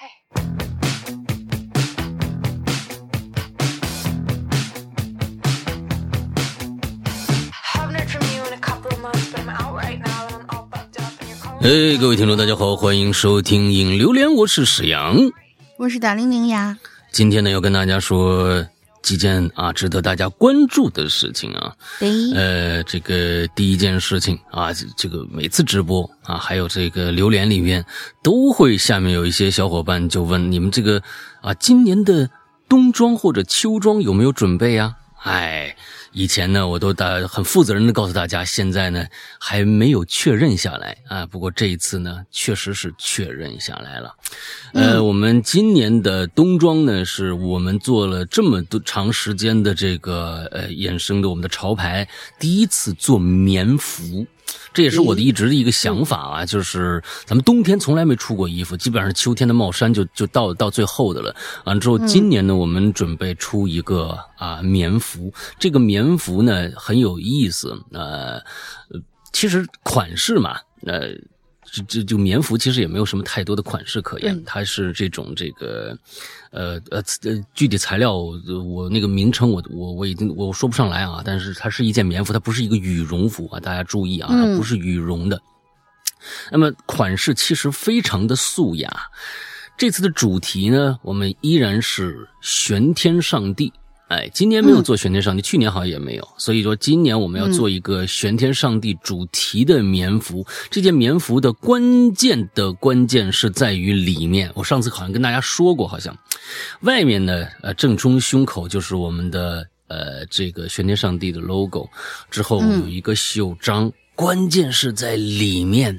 哎，各位听众，大家好，欢迎收听《影榴莲》，我是史阳，我是达玲玲呀。今天呢，要跟大家说几件啊值得大家关注的事情啊。呃，这个第一件事情啊，这个每次直播啊，还有这个榴莲里面都会下面有一些小伙伴就问你们这个啊，今年的冬装或者秋装有没有准备啊？哎。以前呢，我都大很负责任的告诉大家，现在呢还没有确认下来啊。不过这一次呢，确实是确认下来了。呃，我们今年的冬装呢，是我们做了这么多长时间的这个呃衍生的我们的潮牌，第一次做棉服。这也是我的一直的一个想法啊，就是咱们冬天从来没出过衣服，基本上秋天的帽衫就就到到最后的了。完了之后，今年呢，我们准备出一个啊棉服，这个棉服呢很有意思，呃，其实款式嘛，呃。这这就棉服其实也没有什么太多的款式可言，它是这种这个，呃呃呃，具体材料我那个名称我我我已经我说不上来啊，但是它是一件棉服，它不是一个羽绒服啊，大家注意啊，它不是羽绒的。那么款式其实非常的素雅，这次的主题呢，我们依然是玄天上帝。哎，今年没有做玄天上帝，去年好像也没有，所以说今年我们要做一个玄天上帝主题的棉服。这件棉服的关键的关键是在于里面，我上次好像跟大家说过，好像。外面呢，呃，正中胸口就是我们的呃这个玄天上帝的 logo，之后有一个袖章，关键是在里面，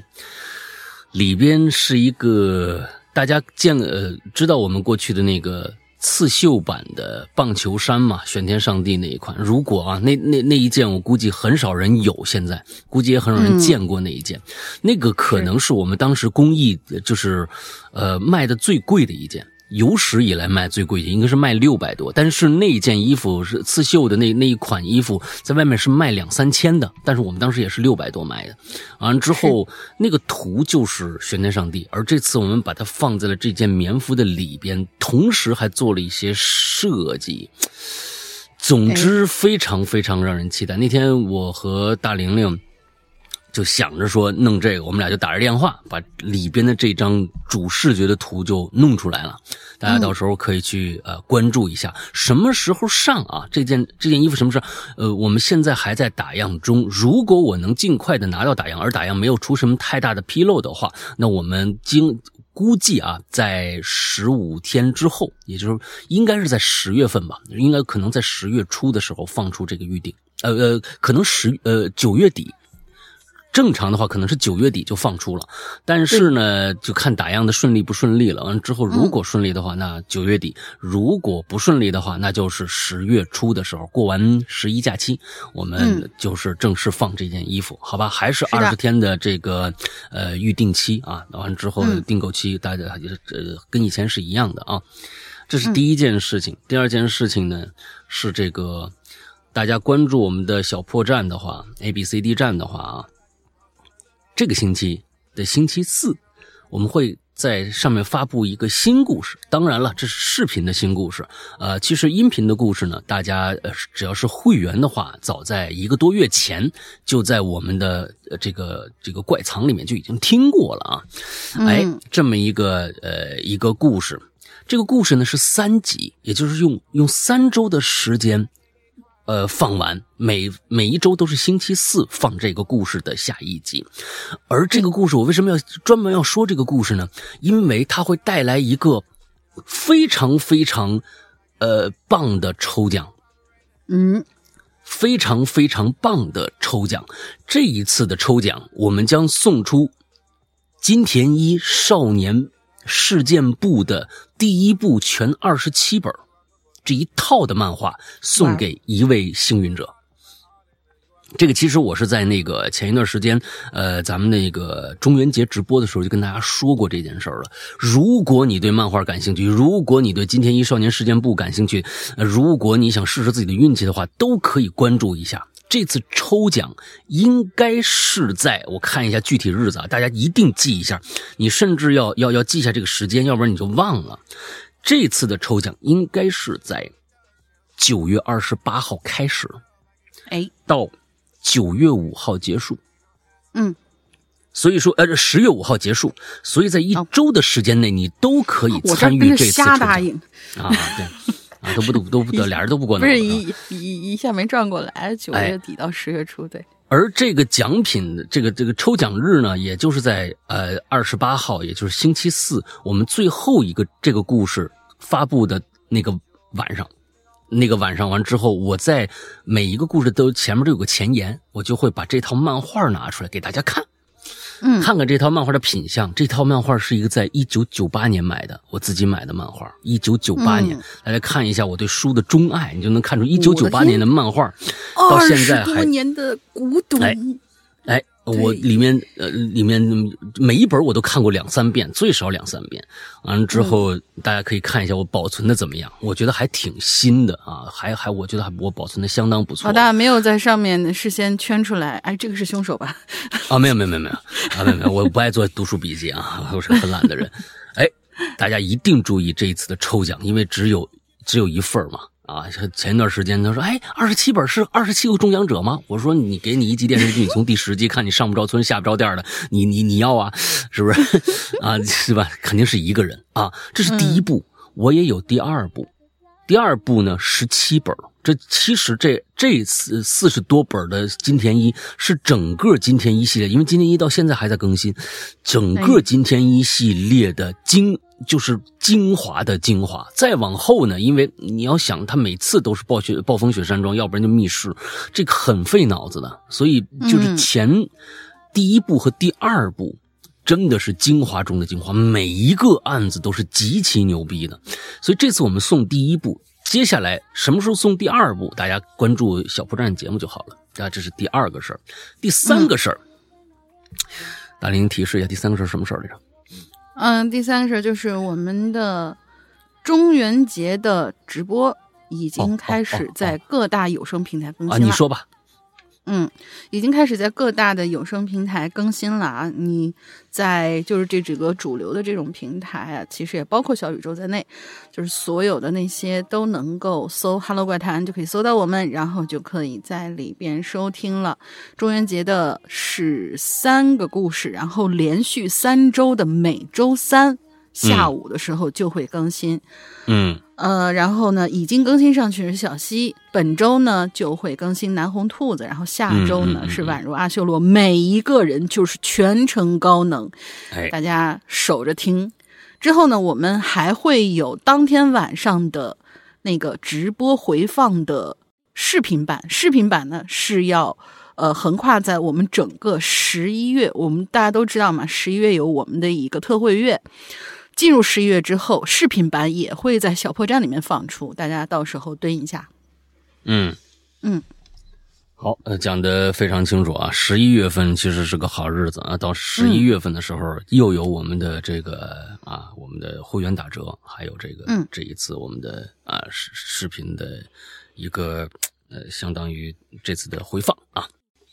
里边是一个大家见呃知道我们过去的那个。刺绣版的棒球衫嘛，玄天上帝那一款。如果啊，那那那一件，我估计很少人有，现在估计也很少人见过那一件。那个可能是我们当时工艺就是，呃，卖的最贵的一件。有史以来卖最贵的应该是卖六百多，但是那件衣服是刺绣的那那一款衣服，在外面是卖两三千的，但是我们当时也是六百多买的。完了之后，那个图就是玄天上帝，而这次我们把它放在了这件棉服的里边，同时还做了一些设计。总之，非常非常让人期待。那天我和大玲玲。就想着说弄这个，我们俩就打着电话，把里边的这张主视觉的图就弄出来了。大家到时候可以去呃关注一下，什么时候上啊？这件这件衣服什么时候？呃，我们现在还在打样中。如果我能尽快的拿到打样，而打样没有出什么太大的纰漏的话，那我们经估计啊，在十五天之后，也就是应该是在十月份吧，应该可能在十月初的时候放出这个预定。呃呃，可能十呃九月底。正常的话，可能是九月底就放出了，但是呢，就看打样的顺利不顺利了。完之后，如果顺利的话，那九月底；如果不顺利的话，那就是十月初的时候，过完十一假期，我们就是正式放这件衣服，好吧？还是二十天的这个呃预定期啊，完之后订购期，大家就是呃跟以前是一样的啊。这是第一件事情。第二件事情呢，是这个大家关注我们的小破站的话，A B C D 站的话啊。这个星期的星期四，我们会在上面发布一个新故事。当然了，这是视频的新故事。呃，其实音频的故事呢，大家呃只要是会员的话，早在一个多月前就在我们的这个这个怪藏里面就已经听过了啊。哎，这么一个呃一个故事，这个故事呢是三集，也就是用用三周的时间。呃，放完每每一周都是星期四放这个故事的下一集，而这个故事我为什么要专门要说这个故事呢？因为它会带来一个非常非常呃棒的抽奖，嗯，非常非常棒的抽奖。这一次的抽奖，我们将送出金田一少年事件簿的第一部全二十七本。这一套的漫画送给一位幸运者，这个其实我是在那个前一段时间，呃，咱们那个中元节直播的时候就跟大家说过这件事儿了。如果你对漫画感兴趣，如果你对金田一少年事件簿感兴趣，如果你想试试自己的运气的话，都可以关注一下。这次抽奖应该是在我看一下具体日子啊，大家一定记一下。你甚至要要要记下这个时间，要不然你就忘了。这次的抽奖应该是在九月二十八号开始，哎，到。九月五号结束，嗯，所以说，呃，十月五号结束，所以在一周的时间内，你都可以参与这次抽奖。啊，对，啊，都不都都不得，俩人都不过不是一一一下没转过来，九月底到十月初，对。而这个奖品，这个这个抽奖日呢，也就是在呃二十八号，也就是星期四，我们最后一个这个故事发布的那个晚上。那个晚上完之后，我在每一个故事都前面都有个前言，我就会把这套漫画拿出来给大家看，嗯，看看这套漫画的品相。这套漫画是一个在一九九八年买的，我自己买的漫画。一九九八年，大家看一下我对书的钟爱，你就能看出一九九八年的漫画到现在还年的古董。哎。我里面呃，里面每一本我都看过两三遍，最少两三遍。完了之后，大家可以看一下我保存的怎么样。我觉得还挺新的啊，还还我觉得还我保存的相当不错。老大没有在上面事先圈出来，哎，这个是凶手吧？啊，没有没有没有没有啊，没有没有，我不爱做读书笔记啊，我是个很懒的人。哎，大家一定注意这一次的抽奖，因为只有只有一份嘛。啊，前一段时间他说：“哎，二十七本是二十七个中奖者吗？”我说：“你给你一集电视剧，你从第十集看你上不着村下不着店的，你你你要啊，是不是？啊，是吧？肯定是一个人啊。这是第一部，我也有第二部，第二部呢十七本。这其实这这次四十多本的金田一是整个金田一系列，因为金田一到现在还在更新，整个金田一系列的精。”就是精华的精华，再往后呢？因为你要想，他每次都是暴雪暴风雪山庄，要不然就密室，这个很费脑子的。所以就是前第一部和第二部真的是精华中的精华，每一个案子都是极其牛逼的。所以这次我们送第一部，接下来什么时候送第二部？大家关注小破站节目就好了。啊，这是第二个事儿，第三个事儿，大林提示一下，第三个事儿什么事儿来着？嗯，第三个事儿就是我们的中元节的直播已经开始在各大有声平台更新了。你说吧。嗯，已经开始在各大的有声平台更新了啊！你在就是这几个主流的这种平台啊，其实也包括小宇宙在内，就是所有的那些都能够搜 “Hello 怪谈”就可以搜到我们，然后就可以在里边收听了。中元节的是三个故事，然后连续三周的每周三下午的时候就会更新。嗯。呃，然后呢，已经更新上去是小溪，本周呢就会更新南红兔子，然后下周呢是宛如阿修罗，每一个人就是全程高能，大家守着听。之后呢，我们还会有当天晚上的那个直播回放的视频版，视频版呢是要呃横跨在我们整个十一月，我们大家都知道嘛，十一月有我们的一个特惠月。进入十一月之后，视频版也会在小破站里面放出，大家到时候蹲一下。嗯嗯，好，呃，讲的非常清楚啊。十一月份其实是个好日子啊，到十一月份的时候，又有我们的这个啊，我们的会员打折，还有这个嗯，这一次我们的啊视视频的一个呃，相当于这次的回放啊。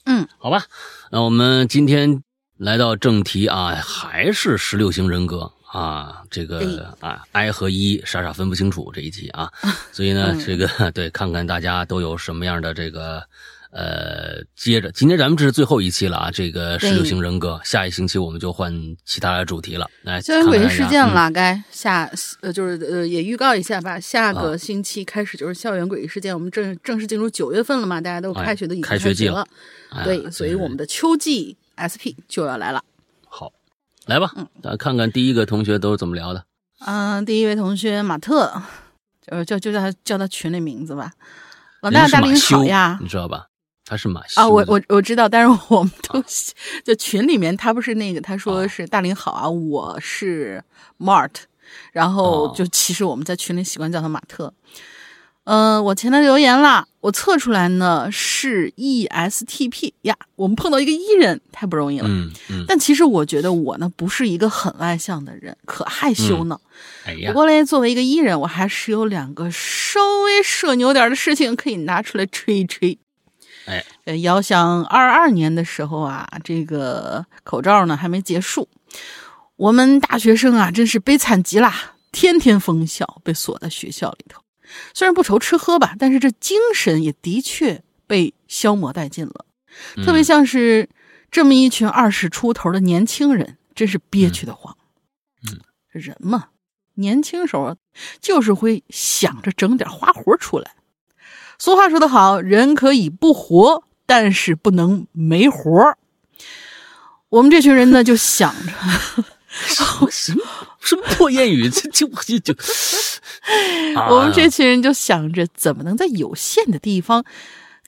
嗯，好吧，那我们今天来到正题啊，还是十六型人格。啊，这个啊，I 和一傻傻分不清楚这一期啊，所以呢，这个对，看看大家都有什么样的这个呃，接着，今天咱们这是最后一期了啊，这个十六型人格，下一星期我们就换其他的主题了。来，校园诡异事件了，该下呃，就是呃，也预告一下吧，下个星期开始就是校园诡异事件，我们正正式进入九月份了嘛，大家都开学的已经开学季了，对，所以我们的秋季 SP 就要来了。来吧，嗯，咱看看第一个同学都是怎么聊的。嗯，第一位同学马特，就就就叫他叫他群里名字吧。老大大林好呀，你知道吧？他是马修啊，我我我知道，但是我们都就群里面他不是那个，他说是大林好啊，我是 Mart，然后就其实我们在群里习惯叫他马特。嗯，我前台留言啦，我测出来呢是 ESTP 呀。我们碰到一个 E 人，太不容易了。嗯嗯。但其实我觉得我呢不是一个很外向的人，可害羞呢。哎呀。不过嘞，作为一个 E 人，我还是有两个稍微社牛点的事情可以拿出来吹一吹。哎，呃，遥想二二年的时候啊，这个口罩呢还没结束，我们大学生啊真是悲惨极了，天天封校，被锁在学校里头。虽然不愁吃喝吧，但是这精神也的确被消磨殆尽了。特别像是这么一群二十出头的年轻人，真是憋屈的慌。嗯，人嘛，年轻时候就是会想着整点花活出来。俗话说得好，人可以不活，但是不能没活我们这群人呢，就想着什么什么什么破谚语，这就就就，我们这群人就想着怎么能在有限的地方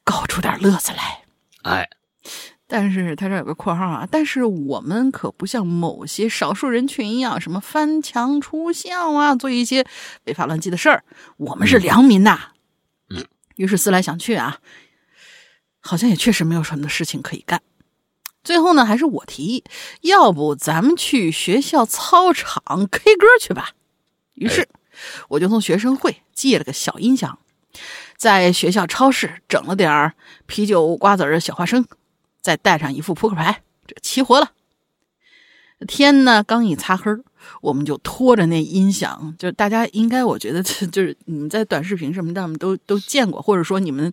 搞出点乐子来。哎，但是他这有个括号啊，但是我们可不像某些少数人群一样，什么翻墙出校啊，做一些违法乱纪的事儿。我们是良民呐。嗯于是思来想去啊，好像也确实没有什么事情可以干。最后呢，还是我提议，要不咱们去学校操场 K 歌去吧。于是我就从学生会借了个小音响，在学校超市整了点儿啤酒、瓜子儿、小花生，再带上一副扑克牌，这齐活了。天呢，刚一擦黑儿我们就拖着那音响，就是大家应该，我觉得 就是你们在短视频什么的我们都都见过，或者说你们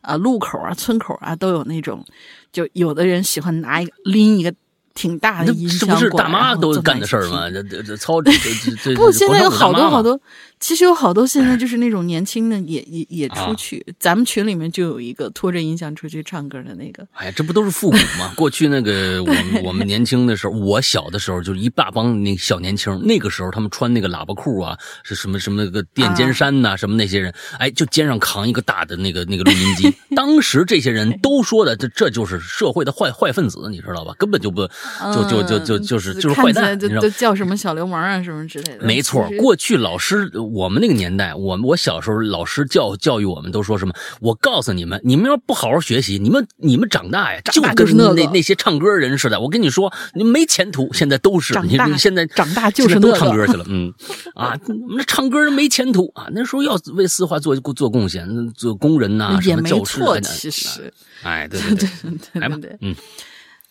啊路口啊村口啊都有那种，就有的人喜欢拿一个拎一个。挺大的这不是大妈都干的事儿吗？这这这操这这这不，现在有好多好多，其实有好多现在 就是那种年轻的也也也出去。咱们群里面就有一个拖着音响出去唱歌的那个。哎呀，这不都是复古吗？过去那个 我们我们年轻的时候，我小的时候就是一大帮那小年轻，那个时候他们穿那个喇叭裤啊，是什么什么那个垫肩衫呐，什么那些人，哎，就肩上扛一个大的那个那个录音机。当时这些人都说的，这这就是社会的坏坏分子，你知道吧？根本就不。就就就就就是就是坏蛋，你知道叫什么小流氓啊什么之类的。没错，过去老师我们那个年代，我我小时候老师教教育我们都说什么？我告诉你们，你们要不好好学习，你们你们长大呀，就跟那那些唱歌人似的。我跟你说，你没前途。现在都是你现在长大就是都唱歌去了。嗯啊，那唱歌人没前途啊。那时候要为四化做做贡献，做工人呐，什么教师啊。其实，哎，对对对 对，来吧，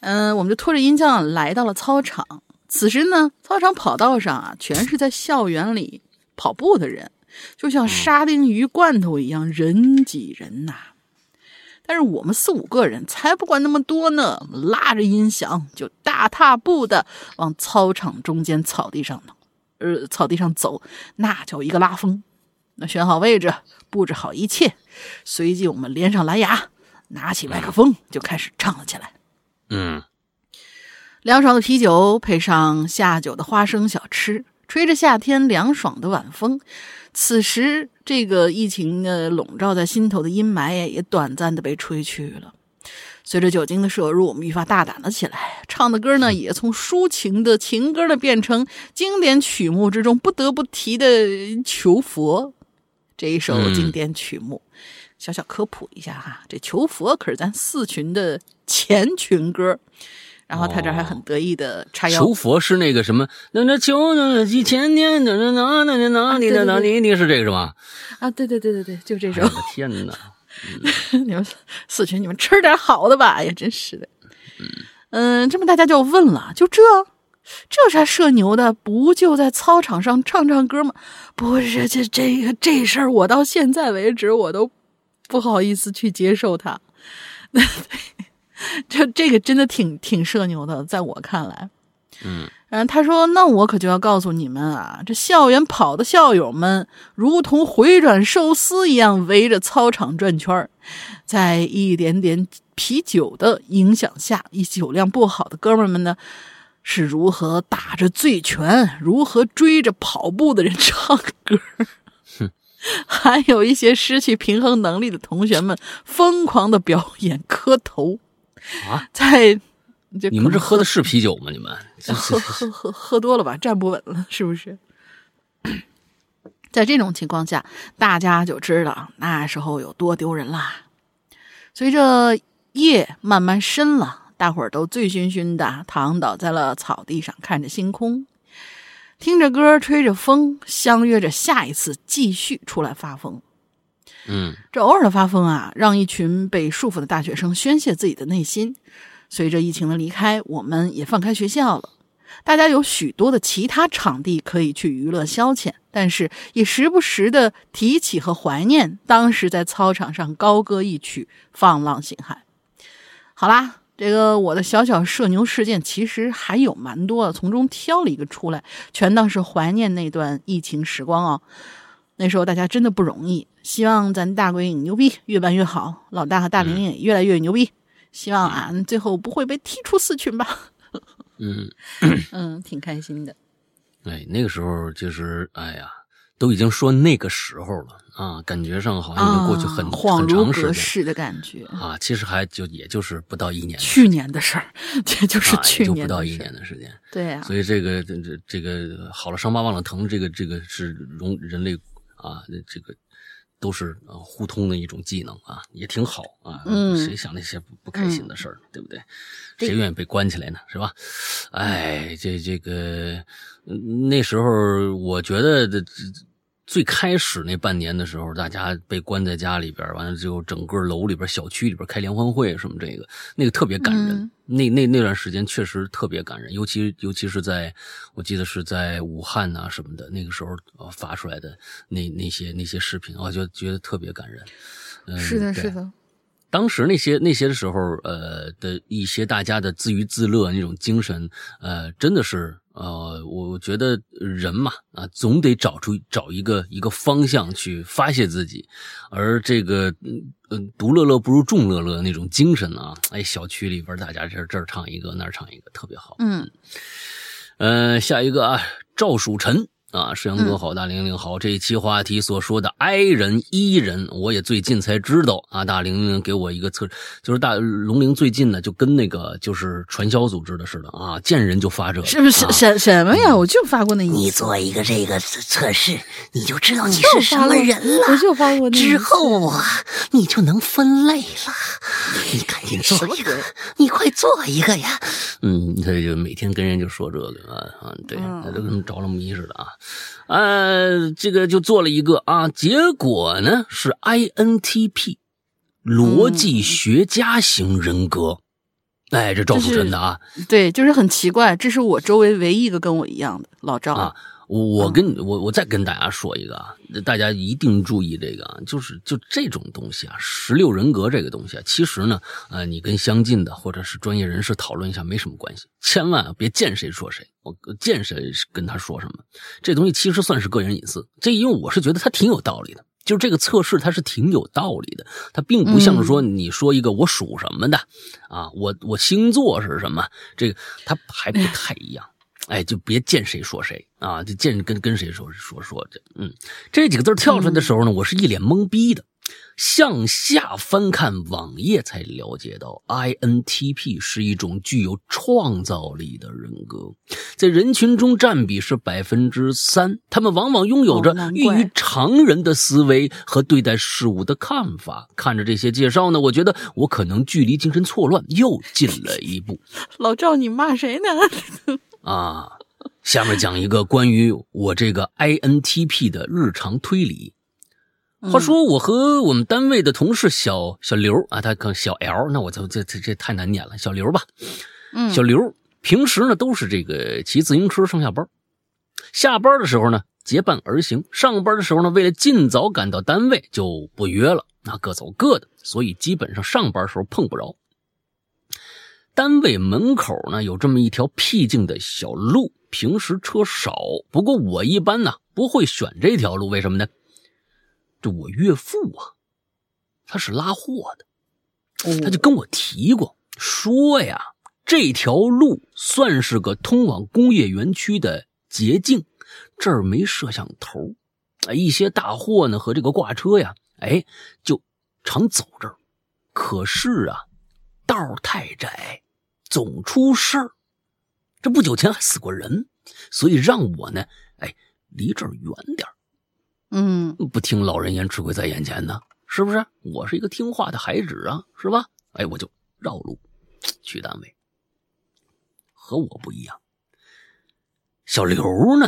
嗯。嗯，我们就拖着音箱来到了操场。此时呢，操场跑道上啊，全是在校园里跑步的人，就像沙丁鱼罐头一样，人挤人呐。但是我们四五个人才不管那么多呢，拉着音响就大踏步的往操场中间草地上呢，呃，草地上走，那叫一个拉风。那选好位置，布置好一切，随即我们连上蓝牙，拿起麦克风就开始唱了起来。嗯，凉爽的啤酒配上下酒的花生小吃，吹着夏天凉爽的晚风。此时，这个疫情的笼罩在心头的阴霾也短暂的被吹去了。随着酒精的摄入，我们愈发大胆了起来，唱的歌呢，也从抒情的情歌呢，变成经典曲目之中不得不提的《求佛》这一首经典曲目。小小科普一下哈，这求佛可是咱四群的前群歌，然后他这还很得意的叉腰。求佛是那个什么？那那求那几千年，那那那那那那你那那你你是这个是吗？啊，对对对对对，就这首。我的天哪！你们四群，你们吃点好的吧！哎呀，真是的。嗯，这么大家就问了，就这这啥社牛的？不就在操场上唱唱歌吗？不是，这这个这事儿，我到现在为止我都。不好意思去接受他，这这个真的挺挺社牛的，在我看来，嗯，然后他说：“那我可就要告诉你们啊，这校园跑的校友们，如同回转寿司一样围着操场转圈在一点点啤酒的影响下，一酒量不好的哥们们呢，是如何打着醉拳，如何追着跑步的人唱歌。”还有一些失去平衡能力的同学们疯狂的表演磕头啊！在你们这喝的是啤酒吗？你们 喝喝喝喝多了吧？站不稳了，是不是？在这种情况下，大家就知道那时候有多丢人啦。随着夜慢慢深了，大伙儿都醉醺醺的躺倒在了草地上，看着星空，听着歌，吹着风，相约着下一次继续出来发疯。嗯，这偶尔的发疯啊，让一群被束缚的大学生宣泄自己的内心。随着疫情的离开，我们也放开学校了。大家有许多的其他场地可以去娱乐消遣，但是也时不时的提起和怀念当时在操场上高歌一曲，放浪形骸。好啦，这个我的小小社牛事件其实还有蛮多的，从中挑了一个出来，全当是怀念那段疫情时光哦。那时候大家真的不容易，希望咱大鬼影牛逼，越办越好。老大和大玲玲也越来越牛逼，希望俺最后不会被踢出四群吧。嗯 嗯，挺开心的。哎，那个时候就是，哎呀，都已经说那个时候了啊，感觉上好像已经过去很恍如隔世的感觉啊。其实还就也就是不到一年，去年的事儿，这就是去年就不到一年的时间。对啊，所以这个这这这个好了伤疤忘了疼，这个这个是容人类啊，这个。都是呃互通的一种技能啊，也挺好啊。嗯，谁想那些不不开心的事儿，对不对？谁愿意被关起来呢？是吧？哎，这这个那时候，我觉得这。最开始那半年的时候，大家被关在家里边，完了之后，整个楼里边、小区里边开联欢会什么，这个那个特别感人。那那那段时间确实特别感人，尤其尤其是在我记得是在武汉呐什么的，那个时候发出来的那那些那些视频，我就觉得特别感人。嗯，是的，是的。当时那些那些的时候，呃的一些大家的自娱自乐那种精神，呃，真的是。呃，我觉得人嘛，啊，总得找出找一个一个方向去发泄自己，而这个，嗯，独乐乐不如众乐乐那种精神啊，哎，小区里边大家这这儿唱一个那儿唱一个，特别好。嗯，呃，下一个啊，赵蜀臣。啊，世阳哥好，大玲玲好。这一期话题所说的 I 人、E 人，我也最近才知道啊。大玲玲给我一个测，就是大龙玲最近呢，就跟那个就是传销组织的似的啊，见人就发这个，是不是什什么呀？我就发过那一，你做一个这个测试，你就知道你是什么人了。我就发过那之后啊，你就能分类了。你赶紧做一个，你快做一个呀。嗯，他就每天跟人就说这个啊啊，对，他都跟着了迷似的啊。呃，这个就做了一个啊，结果呢是 INTP，逻辑学家型人格。哎，这赵书真的啊，对，就是很奇怪，这是我周围唯一一个跟我一样的老赵啊。我跟我我再跟大家说一个啊，大家一定注意这个啊，就是就这种东西啊，十六人格这个东西啊，其实呢，呃，你跟相近的或者是专业人士讨论一下没什么关系，千万别见谁说谁，我见谁跟他说什么，这东西其实算是个人隐私。这因为我是觉得他挺有道理的，就是这个测试它是挺有道理的，它并不像是说你说一个我属什么的啊，我我星座是什么，这个它还不太一样。哎，就别见谁说谁啊！就见跟跟谁说说说这，嗯，这几个字跳出来的时候呢，我是一脸懵逼的，向下翻看网页才了解到，INTP 是一种具有创造力的人格，在人群中占比是百分之三，他们往往拥有着异于常人的思维和对待事物的看法。看着这些介绍呢，我觉得我可能距离精神错乱又近了一步。老赵，你骂谁呢？啊，下面讲一个关于我这个 INTP 的日常推理。话说，我和我们单位的同事小小刘啊，他可小 L，那我就这这这太难念了，小刘吧。嗯，小刘平时呢都是这个骑自行车上下班，下班的时候呢结伴而行，上班的时候呢为了尽早赶到单位就不约了，那各走各的，所以基本上上班时候碰不着。单位门口呢有这么一条僻静的小路，平时车少，不过我一般呢不会选这条路，为什么呢？这我岳父啊，他是拉货的，他就跟我提过，说呀这条路算是个通往工业园区的捷径，这儿没摄像头，啊一些大货呢和这个挂车呀，哎就常走这儿，可是啊道太窄。总出事儿，这不久前还死过人，所以让我呢，哎，离这儿远点嗯，不听老人言，吃亏在眼前呢，是不是？我是一个听话的孩子啊，是吧？哎，我就绕路去单位。和我不一样，小刘呢，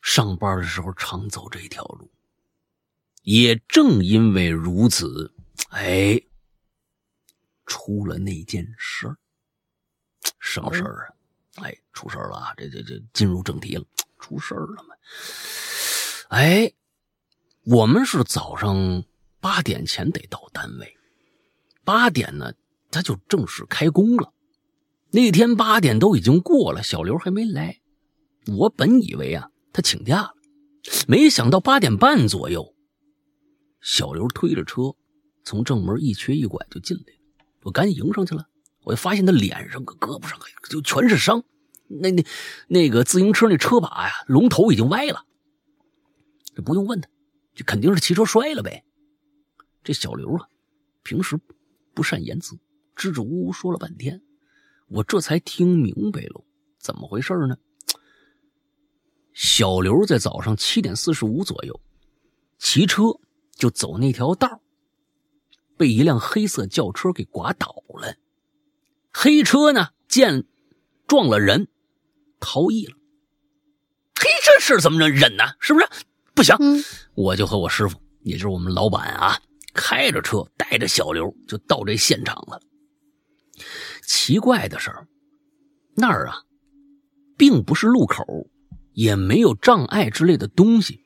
上班的时候常走这条路。也正因为如此，哎，出了那件事儿，什么事儿啊？哎，出事儿了啊！这这这，进入正题了，出事儿了嘛？哎，我们是早上八点前得到单位，八点呢，他就正式开工了。那天八点都已经过了，小刘还没来。我本以为啊，他请假了，没想到八点半左右。小刘推着车，从正门一瘸一拐就进来了。我赶紧迎上去了，我就发现他脸上、胳膊上就全是伤。那那那个自行车那车把呀，龙头已经歪了。这不用问他，这肯定是骑车摔了呗。这小刘啊，平时不善言辞，支支吾吾说了半天，我这才听明白了怎么回事呢？小刘在早上七点四十五左右骑车。就走那条道被一辆黑色轿车给刮倒了。黑车呢，见撞了人，逃逸了。嘿，这事怎么能忍呢？是不是？不行，我就和我师傅，也就是我们老板啊，开着车带着小刘就到这现场了。奇怪的是，那儿啊，并不是路口，也没有障碍之类的东西。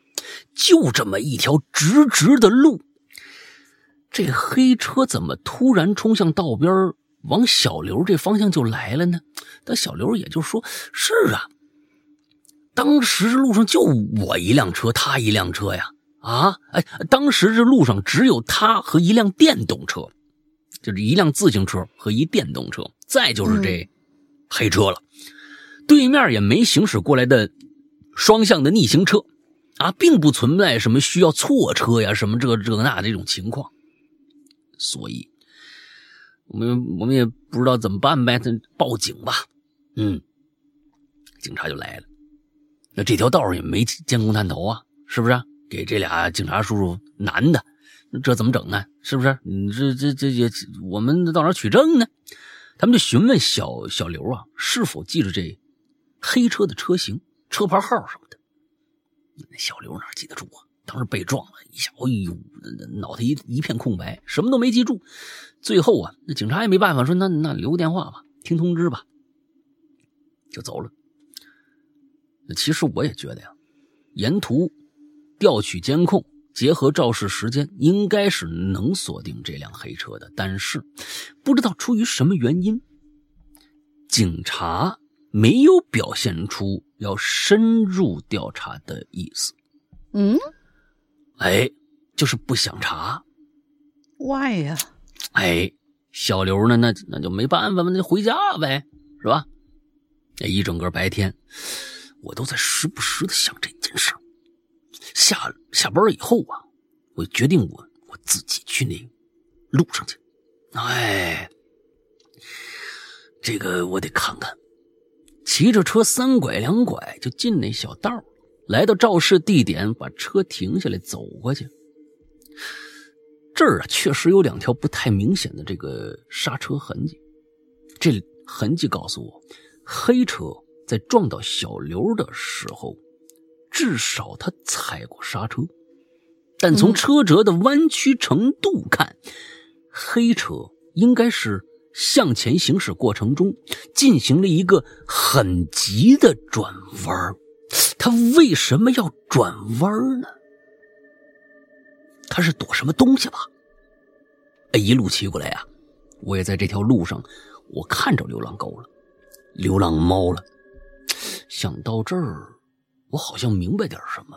就这么一条直直的路，这黑车怎么突然冲向道边，往小刘这方向就来了呢？但小刘也就说：“是啊，当时这路上就我一辆车，他一辆车呀，啊，哎，当时这路上只有他和一辆电动车，就是一辆自行车和一电动车，再就是这黑车了，对面也没行驶过来的双向的逆行车。”啊，并不存在什么需要错车呀，什么这这那这种情况，所以，我们我们也不知道怎么办呗，咱报警吧。嗯，警察就来了。那这条道上也没监控探头啊，是不是？给这俩警察叔叔男的，这怎么整呢？是不是？你这这这也，我们到哪取证呢？他们就询问小小刘啊，是否记着这黑车的车型、车牌号什么。那小刘哪记得住啊？当时被撞了一下，哎呦，脑袋一一片空白，什么都没记住。最后啊，那警察也没办法，说那那留个电话吧，听通知吧，就走了。那其实我也觉得呀，沿途调取监控，结合肇事时间，应该是能锁定这辆黑车的。但是不知道出于什么原因，警察。没有表现出要深入调查的意思。嗯，哎，就是不想查。Why 呀？哎，小刘呢？那那就没办法嘛，那就回家呗，是吧？那一整个白天，我都在时不时的想这件事。下下班以后啊，我决定我我自己去那路上去。哎，这个我得看看。骑着车三拐两拐就进那小道，来到肇事地点，把车停下来走过去。这儿啊，确实有两条不太明显的这个刹车痕迹。这痕迹告诉我，黑车在撞到小刘的时候，至少他踩过刹车。但从车辙的弯曲程度看，黑车应该是。向前行驶过程中，进行了一个很急的转弯他为什么要转弯呢？他是躲什么东西吧？哎，一路骑过来啊，我也在这条路上，我看着流浪狗了，流浪猫了。想到这儿，我好像明白点什么，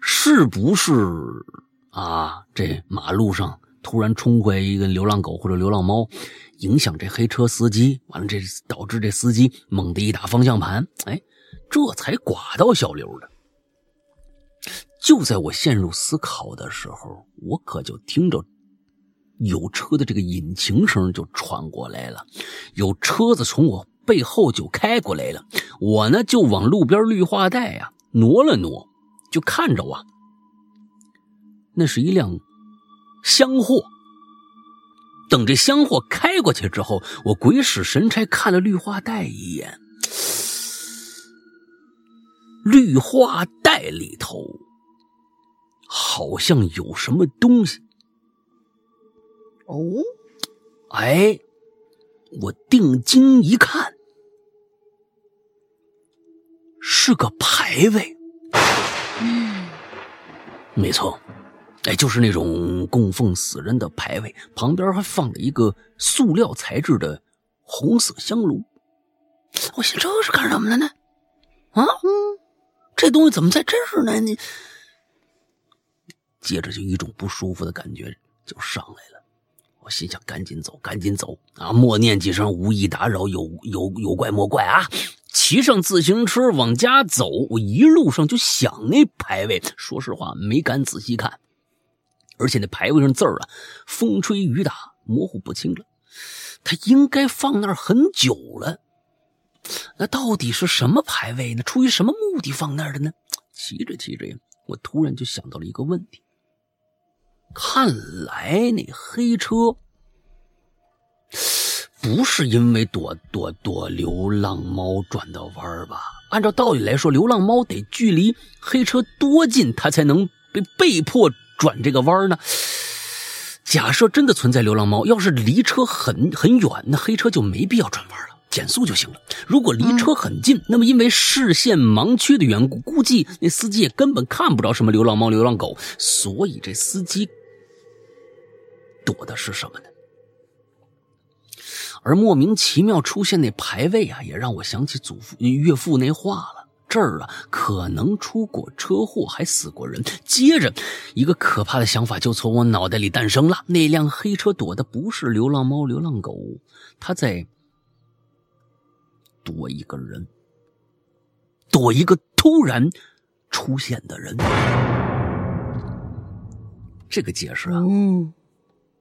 是不是啊？这马路上突然冲过来一个流浪狗或者流浪猫。影响这黑车司机，完了这导致这司机猛地一打方向盘，哎，这才刮到小刘的。就在我陷入思考的时候，我可就听着有车的这个引擎声就传过来了，有车子从我背后就开过来了。我呢就往路边绿化带呀挪了挪，就看着啊，那是一辆厢货。等这厢货开过去之后，我鬼使神差看了绿化带一眼，绿化带里头好像有什么东西。哦，哎，我定睛一看，是个牌位。嗯，没错。哎，就是那种供奉死人的牌位，旁边还放了一个塑料材质的红色香炉。我想这是干什么的呢？啊，嗯，这东西怎么在这儿呢？你接着就一种不舒服的感觉就上来了。我心想：赶紧走，赶紧走啊！默念几声“无意打扰，有有有怪莫怪啊！”骑上自行车往家走。我一路上就想那牌位，说实话没敢仔细看。而且那牌位上字儿啊，风吹雨打，模糊不清了。他应该放那儿很久了。那到底是什么牌位呢？出于什么目的放那儿的呢？骑着骑着呀，我突然就想到了一个问题。看来那黑车 不是因为躲躲躲流浪猫转的弯儿吧？按照道理来说，流浪猫得距离黑车多近，它才能被被迫。转这个弯儿呢？假设真的存在流浪猫，要是离车很很远，那黑车就没必要转弯了，减速就行了。如果离车很近，那么因为视线盲区的缘故，估计那司机也根本看不着什么流浪猫、流浪狗。所以这司机躲的是什么呢？而莫名其妙出现那牌位啊，也让我想起祖父、岳父那话了。这儿啊，可能出过车祸，还死过人。接着，一个可怕的想法就从我脑袋里诞生了：那辆黑车躲的不是流浪猫、流浪狗，他在躲一个人，躲一个突然出现的人。这个解释啊，嗯，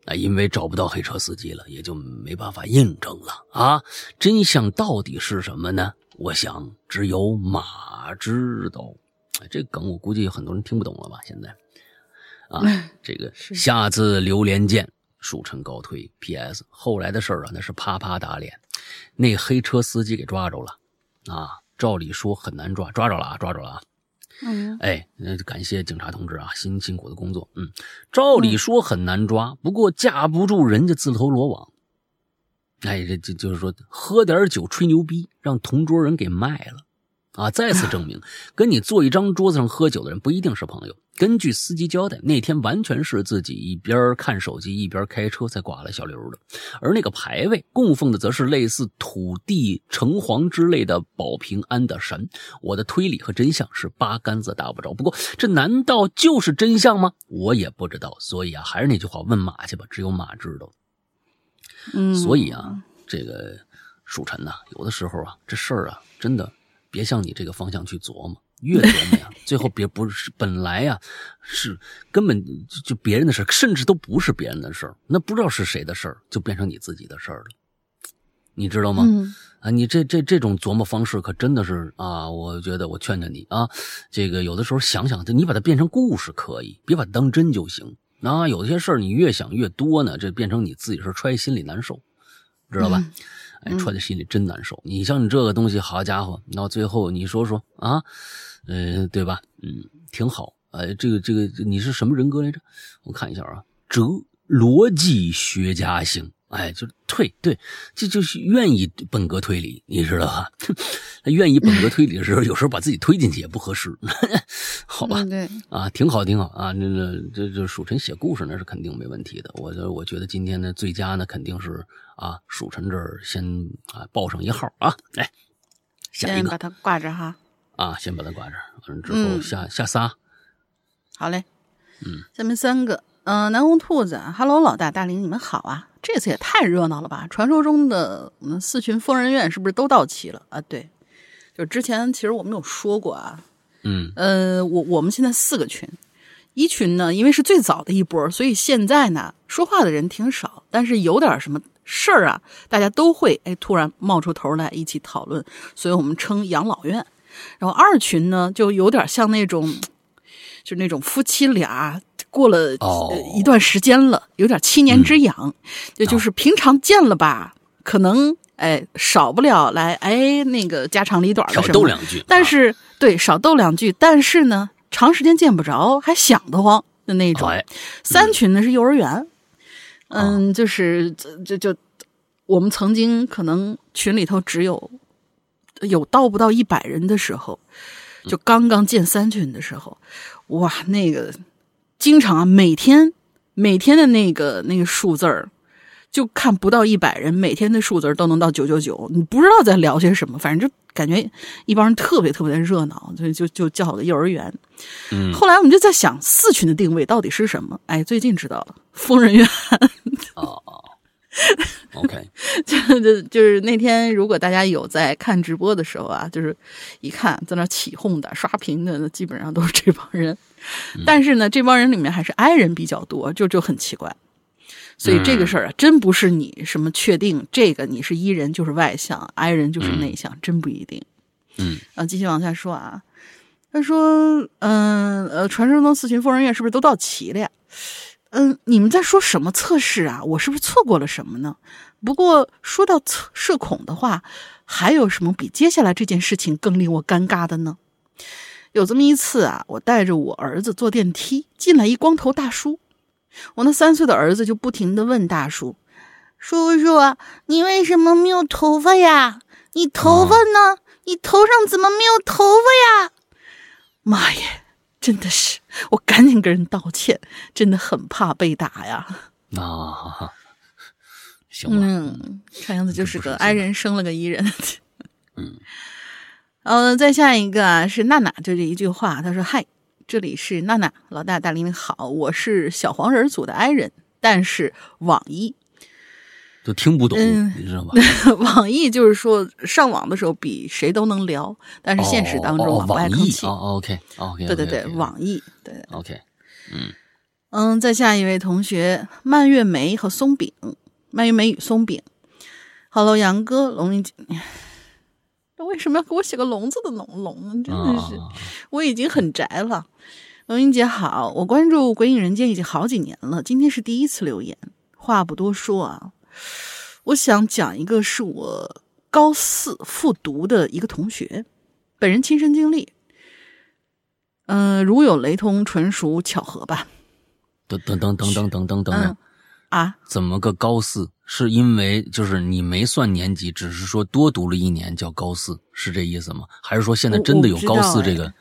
啊，因为找不到黑车司机了，也就没办法印证了啊。真相到底是什么呢？我想只有马知道，这梗我估计很多人听不懂了吧？现在，啊，这个下次榴莲剑，蜀臣高推。P.S. 后来的事儿啊，那是啪啪打脸，那黑车司机给抓着了，啊，照理说很难抓，抓着了啊，抓着了啊。嗯，哎，那感谢警察同志啊，辛辛苦的工作。嗯，照理说很难抓，不过架不住人家自投罗网。哎，这就就是说，喝点酒吹牛逼，让同桌人给卖了，啊！再次证明，跟你坐一张桌子上喝酒的人不一定是朋友。根据司机交代，那天完全是自己一边看手机一边开车才刮了小刘的。而那个牌位供奉的则是类似土地城隍之类的保平安的神。我的推理和真相是八竿子打不着。不过，这难道就是真相吗？我也不知道。所以啊，还是那句话，问马去吧，只有马知道。嗯，所以啊，这个蜀臣呐，有的时候啊，这事儿啊，真的别向你这个方向去琢磨，越琢磨呀，最后别不是本来呀，是根本就就别人的事甚至都不是别人的事儿，那不知道是谁的事儿，就变成你自己的事儿了，你知道吗？啊，你这这这种琢磨方式可真的是啊，我觉得我劝劝你啊，这个有的时候想想，你把它变成故事可以，别把它当真就行。那有些事儿你越想越多呢，这变成你自己是揣心里难受，知道吧？哎，揣在心里真难受。你像你这个东西，好家伙，到最后你说说啊，呃，对吧？嗯，挺好。呃，这个这个你是什么人格来着？我看一下啊，哲逻辑学家型。哎，就是推对，这就是愿意本格推理，你知道吧？他愿意本格推理的时候，有时候把自己推进去也不合适，好吧？对啊，挺好，挺好啊。那那这这蜀臣写故事那是肯定没问题的。我我觉得今天的最佳呢，肯定是啊，蜀臣这儿先啊报上一号啊，来下一个把它挂着哈啊，先把它挂着，完了之后下下仨，好嘞，嗯，下面三个，嗯，南红兔子，Hello，老大大林，你们好啊。这次也太热闹了吧！传说中的我们四群疯人院是不是都到齐了啊？对，就之前其实我们有说过啊，嗯，呃，我我们现在四个群，一群呢，因为是最早的一波，所以现在呢说话的人挺少，但是有点什么事儿啊，大家都会哎突然冒出头来一起讨论，所以我们称养老院。然后二群呢，就有点像那种，就那种夫妻俩。过了一段时间了，有点七年之痒，也就是平常见了吧，可能哎少不了来哎那个家长里短的什么，斗两句。但是对少斗两句，但是呢，长时间见不着还想得慌的那种。三群呢是幼儿园，嗯，就是就就我们曾经可能群里头只有有到不到一百人的时候，就刚刚建三群的时候，哇那个。经常啊，每天每天的那个那个数字儿，就看不到一百人，每天的数字儿都能到九九九，你不知道在聊些什么，反正就感觉一帮人特别特别的热闹，就就就叫的幼儿园。嗯，后来我们就在想四群的定位到底是什么？哎，最近知道了，疯人院。哦哦，OK，就就就是那天，如果大家有在看直播的时候啊，就是一看在那起哄的、刷屏的，基本上都是这帮人。但是呢，这帮人里面还是 I 人比较多，就就很奇怪。所以这个事儿啊，真不是你什么确定这个你是 E 人就是外向，I 人就是内向，真不一定。嗯，啊，继续往下说啊。他说，嗯呃，传说中四群疯人院是不是都到齐了呀？嗯，你们在说什么测试啊？我是不是错过了什么呢？不过说到测社恐的话，还有什么比接下来这件事情更令我尴尬的呢？有这么一次啊，我带着我儿子坐电梯，进来一光头大叔。我那三岁的儿子就不停的问大叔：“叔叔，你为什么没有头发呀？你头发呢？你头上怎么没有头发呀？”妈耶，真的是！我赶紧跟人道歉，真的很怕被打呀。啊，行嗯，看样子就是个 I 人生了个 E 人。嗯。呃，再下一个啊，是娜娜，就这一句话，她说：“嗨，这里是娜娜，老大大林好，我是小黄人组的 I 人，但是网易都听不懂，你知道吧？网易就是说上网的时候比谁都能聊，但是现实当中网外客气。哦，OK，OK，对对对，网易，对，OK，嗯嗯，再下一位同学，蔓越莓和松饼，蔓越莓与松饼，Hello，杨哥，龙鳞姐。为什么要给我写个笼子的龙龙？真的是，我已经很宅了。龙英姐好，我关注《鬼影人间》已经好几年了，今天是第一次留言。话不多说啊，我想讲一个是我高四复读的一个同学，本人亲身经历。嗯，如有雷同，纯属巧合吧。等等等等等等等等。啊？怎么个高四？是因为就是你没算年级，只是说多读了一年叫高四，是这意思吗？还是说现在真的有高四这个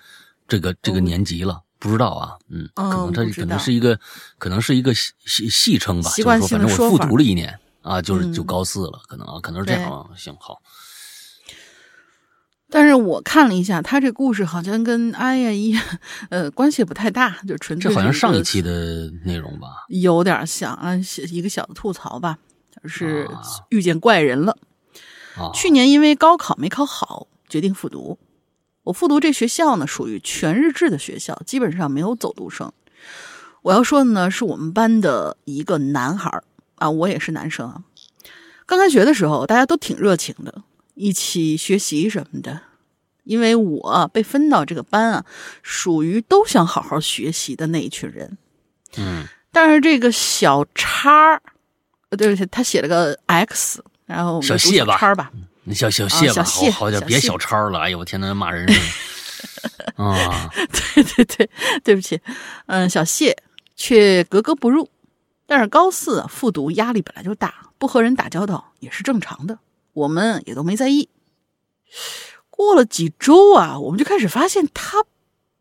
这个这个年级了？不知道啊，嗯，可能他可能是一个可能是一个戏戏戏称吧，就是说反正我复读了一年啊，就是就高四了，可能啊，可能是这样。行好。但是我看了一下，他这故事好像跟哎呀一呃关系不太大，就纯粹这好像上一期的内容吧，有点像啊，一个小的吐槽吧，是遇见怪人了。去年因为高考没考好，决定复读。我复读这学校呢，属于全日制的学校，基本上没有走读生。我要说的呢，是我们班的一个男孩啊，我也是男生啊。刚开学的时候，大家都挺热情的。一起学习什么的，因为我被分到这个班啊，属于都想好好学习的那一群人。嗯，但是这个小叉呃，对不起，他写了个 X，然后小谢吧，叉吧，小小谢吧，小谢，好点，别小叉了。哎呦，我天呐，骂人 啊！对对对，对不起，嗯，小谢却格格不入。但是高四复读压力本来就大，不和人打交道也是正常的。我们也都没在意。过了几周啊，我们就开始发现他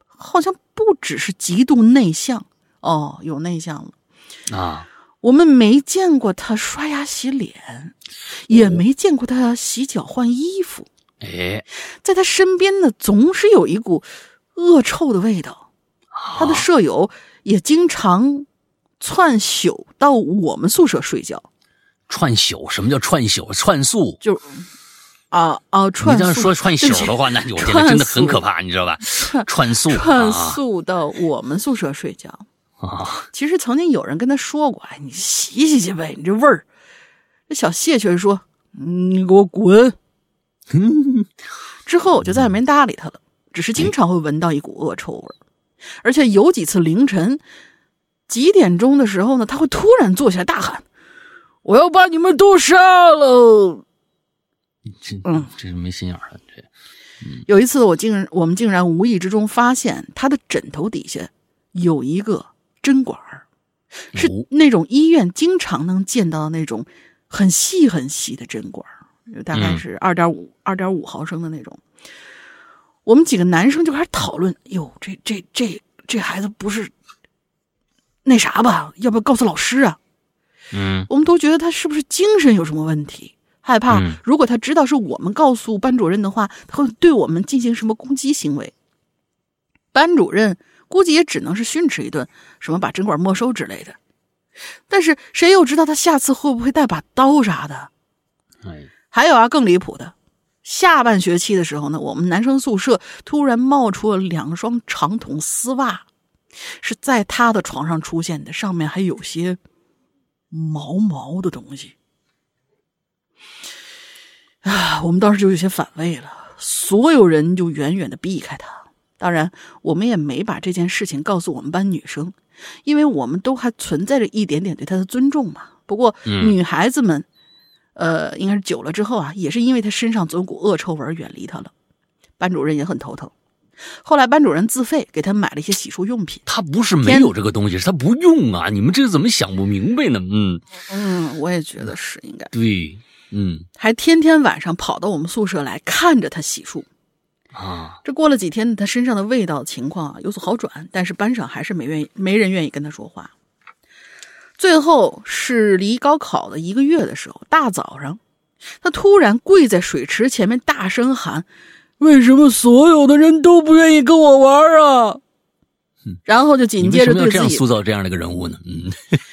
好像不只是极度内向哦，有内向了啊。我们没见过他刷牙洗脸，也没见过他洗脚换衣服。哎，在他身边呢，总是有一股恶臭的味道。他的舍友也经常窜宿到我们宿舍睡觉。串宿？什么叫串宿？串宿？就啊啊！串你这样说串宿的话，那我觉得真的很可怕，你知道吧？串宿，串宿到我们宿舍睡觉啊！其实曾经有人跟他说过：“哎，你洗洗去呗，你这味儿。”这小谢却说：“你给我滚！” 之后我就再也没搭理他了，只是经常会闻到一股恶臭味而且有几次凌晨，几点钟的时候呢，他会突然坐下来大喊：“我要把你们都杀了！”这嗯，这是没心眼儿这。有一次，我竟我们竟然无意之中发现他的枕头底下有一个针管儿，是那种医院经常能见到的那种很细很细的针管儿，大概是二点五二点五毫升的那种。我们几个男生就开始讨论：“哟，这这这这孩子不是那啥吧？要不要告诉老师啊？”嗯，我们都觉得他是不是精神有什么问题？害怕，如果他知道是我们告诉班主任的话，他会对我们进行什么攻击行为？班主任估计也只能是训斥一顿，什么把针管没收之类的。但是谁又知道他下次会不会带把刀啥的？还有啊，更离谱的，下半学期的时候呢，我们男生宿舍突然冒出了两双长筒丝袜，是在他的床上出现的，上面还有些毛毛的东西。啊，我们当时就有些反胃了，所有人就远远的避开他。当然，我们也没把这件事情告诉我们班女生，因为我们都还存在着一点点对他的尊重嘛。不过，女孩子们，呃，应该是久了之后啊，也是因为他身上总有股恶臭味远离他了。班主任也很头疼。后来，班主任自费给他买了一些洗漱用品。他不是没有这个东西，是他不用啊！你们这怎么想不明白呢？嗯嗯，我也觉得是应该对。嗯，还天天晚上跑到我们宿舍来看着他洗漱，啊，这过了几天，他身上的味道情况啊有所好转，但是班上还是没愿意，没人愿意跟他说话。最后是离高考的一个月的时候，大早上，他突然跪在水池前面大声喊：“为什么所有的人都不愿意跟我玩啊？”然后就紧接着对自己这样塑造这样的一个人物呢？嗯。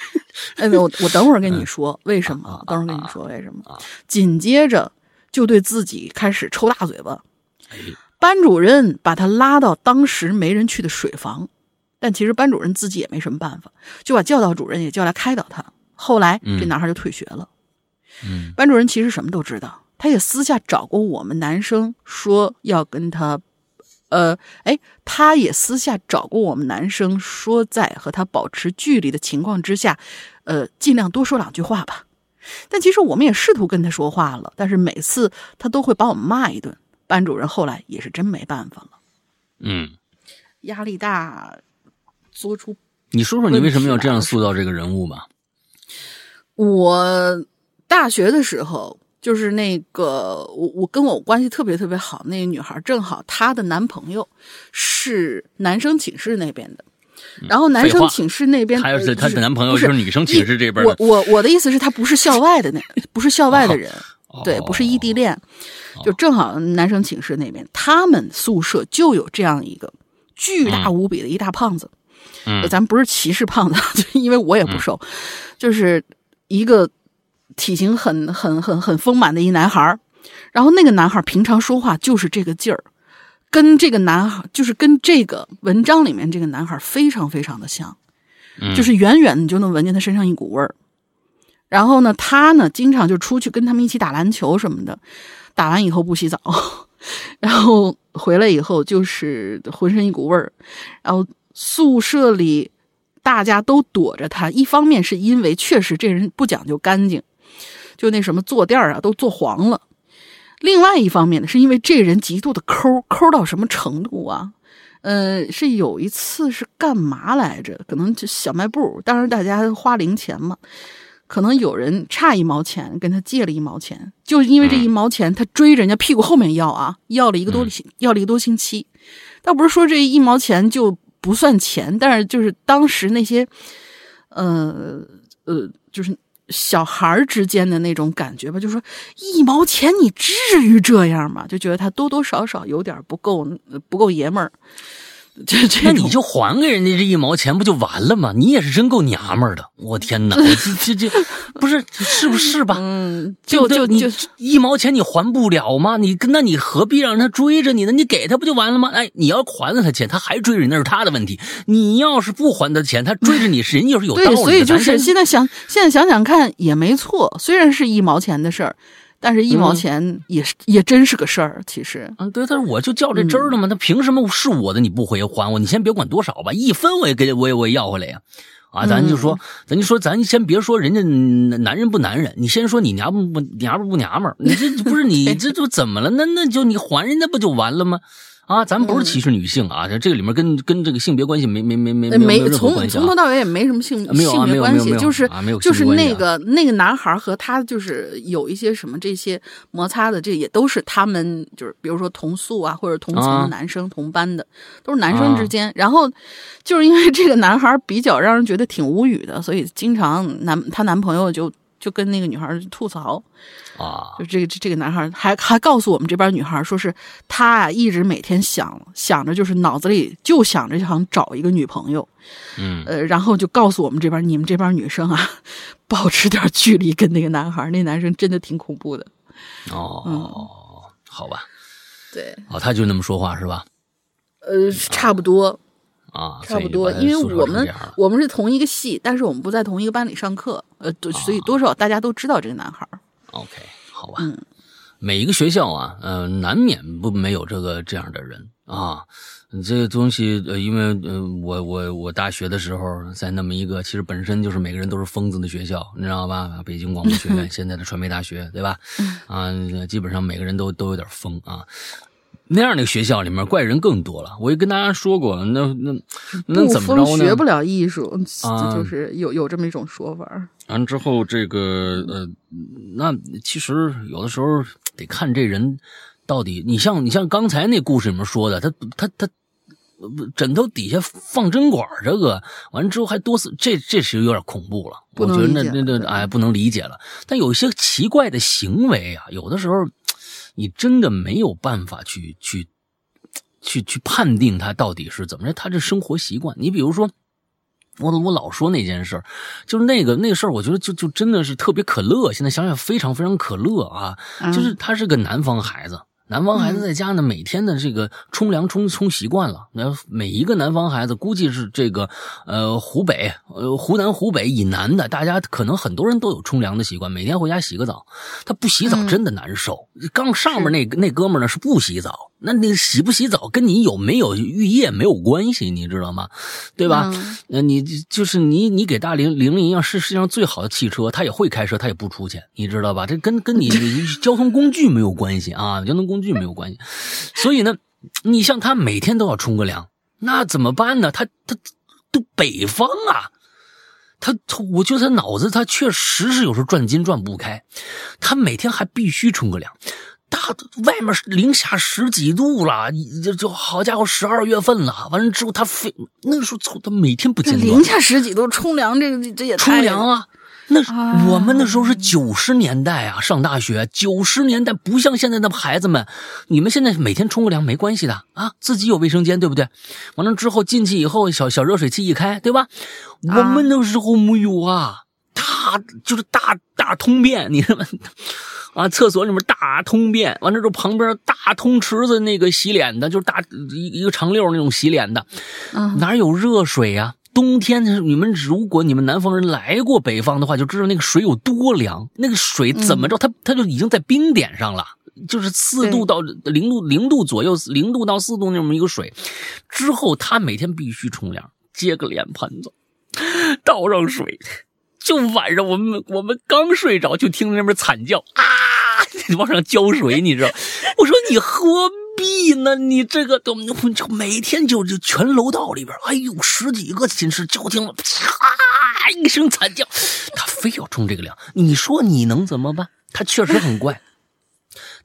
哎，我我等会儿跟你说为什么，等会儿跟你说为什么。紧接着就对自己开始抽大嘴巴。班主任把他拉到当时没人去的水房，但其实班主任自己也没什么办法，就把教导主任也叫来开导他。后来这男孩就退学了。嗯，班主任其实什么都知道，他也私下找过我们男生说要跟他。呃，哎，他也私下找过我们男生，说在和他保持距离的情况之下，呃，尽量多说两句话吧。但其实我们也试图跟他说话了，但是每次他都会把我们骂一顿。班主任后来也是真没办法了。嗯，压力大，做出。你说说你为什么要这样塑造这个人物吧？我大学的时候。就是那个我我跟我关系特别特别好那个女孩，正好她的男朋友是男生寝室那边的，然后男生寝室那边还有她的男朋友是女生寝室这边的。我我我的意思是，他不是校外的那不是校外的人，对，不是异地恋，就正好男生寝室那边，他们宿舍就有这样一个巨大无比的一大胖子。嗯，咱不是歧视胖子，因为我也不瘦，就是一个。体型很很很很丰满的一男孩然后那个男孩平常说话就是这个劲儿，跟这个男孩就是跟这个文章里面这个男孩非常非常的像，就是远远你就能闻见他身上一股味儿。然后呢，他呢经常就出去跟他们一起打篮球什么的，打完以后不洗澡，然后回来以后就是浑身一股味儿，然后宿舍里大家都躲着他，一方面是因为确实这人不讲究干净。就那什么坐垫啊，都坐黄了。另外一方面呢，是因为这人极度的抠，抠到什么程度啊？呃，是有一次是干嘛来着？可能就小卖部，当时大家花零钱嘛。可能有人差一毛钱，跟他借了一毛钱，就因为这一毛钱，他追人家屁股后面要啊，要了一个多星，要了一个多星期。倒不是说这一毛钱就不算钱，但是就是当时那些，呃呃，就是。小孩之间的那种感觉吧，就说一毛钱，你至于这样吗？就觉得他多多少少有点不够，不够爷们儿。这 这，那你就还给人家这一毛钱不就完了吗？你也是真够娘们儿的，我天哪！这这这，不是是不是吧？嗯，就就你一毛钱你还不了吗？你那你何必让他追着你呢？你给他不就完了吗？哎，你要还了他钱，他还追着你，那是他的问题。你要是不还他钱，他追着你，人就是有道理。对，所以就是现在想，现在想想看也没错，虽然是一毛钱的事儿。但是，一毛钱也是也真是个事儿，其实。嗯，对，但是我就较这真儿了嘛，他凭什么是我的你不回还我？你先别管多少吧，一分我也给我也我也要回来呀。啊，咱就说，咱就说，咱先别说人家男人不男人，你先说你娘不不娘们不娘们儿，你这不是你 这就怎么了？那那就你还人家不就完了吗？啊，咱不是歧视女性啊，这这个里面跟跟这个性别关系没没没没没。从从头到尾也没什么性性别关系，就是就是那个那个男孩和他就是有一些什么这些摩擦的，这也都是他们就是比如说同宿啊或者同层的男生同班的，都是男生之间。然后就是因为这个男孩比较让人觉得挺无语的，所以经常男她男朋友就。就跟那个女孩吐槽，啊，就这个这个男孩还还告诉我们这边女孩，说是他啊一直每天想想着，就是脑子里就想着想找一个女朋友，嗯，呃，然后就告诉我们这边你们这边女生啊，保持点距离，跟那个男孩，那男生真的挺恐怖的。哦，好吧，对，哦，他就那么说话是吧？呃，差不多。啊，差不多，因为我们我们是同一个系，但是我们不在同一个班里上课，呃，所以多少大家都知道这个男孩。OK，好吧，嗯，每一个学校啊，呃，难免不没有这个这样的人啊。这个东西，呃，因为呃，我我我大学的时候在那么一个，其实本身就是每个人都是疯子的学校，你知道吧？北京广播学院，现在的传媒大学，对吧？啊，基本上每个人都都有点疯啊。那样的学校里面怪人更多了。我也跟大家说过，那那那怎么着呢？学不了艺术啊，就是有有这么一种说法。完之后，这个呃，那其实有的时候得看这人到底。你像你像刚才那故事里面说的，他他他枕头底下放针管，这个完了之后还多次，这这是有点恐怖了。我觉得那那那哎，不能理解了。但有一些奇怪的行为啊，有的时候。你真的没有办法去去去去判定他到底是怎么着，他这生活习惯。你比如说，我我老说那件事就是那个那个事儿，我觉得就就真的是特别可乐。现在想想非常非常可乐啊，就是他是个南方孩子。南方孩子在家呢，每天的这个冲凉冲冲习惯了。那每一个南方孩子，估计是这个呃湖北、呃湖南、湖北以南的，大家可能很多人都有冲凉的习惯，每天回家洗个澡。他不洗澡真的难受。刚上面那那哥们呢是不洗澡。那你洗不洗澡跟你有没有浴液没有关系，你知道吗？对吧？那你就是你，你给大玲玲玲一样是世界上最好的汽车，他也会开车，他也不出去，你知道吧？这跟跟你 交通工具没有关系啊，交通工具没有关系。所以呢，你像他每天都要冲个凉，那怎么办呢？他他都北方啊，他他，我觉得他脑子他确实是有时候转筋转不开，他每天还必须冲个凉。大外面零下十几度了，就就好家伙，十二月份了。完了之后，他非那时候，他每天不间断。零下十几度冲凉，这个这也冲凉啊！那我们那时候是九十年代啊，上大学九十年代不像现在的孩子们，你们现在每天冲个凉没关系的啊，自己有卫生间，对不对？完了之后进去以后，小小热水器一开，对吧？我们那时候没有啊，大就是大大通便，你知道吗？啊，厕所里面大通便，完了之后旁边大通池子，那个洗脸的，就是大一一个长溜那种洗脸的，哪有热水呀？冬天你们如果你们南方人来过北方的话，就知道那个水有多凉。那个水怎么着，它它就已经在冰点上了，就是四度到零度零度左右，零度到四度那么一个水。之后他每天必须冲凉，接个脸盆子，倒上水。就晚上我们我们刚睡着，就听那边惨叫啊，往上浇水，你知道？我说你何必呢？你这个都就每天就就全楼道里边，哎呦十几个寝室就听了啪一声惨叫，他非要冲这个凉，你说你能怎么办？他确实很怪。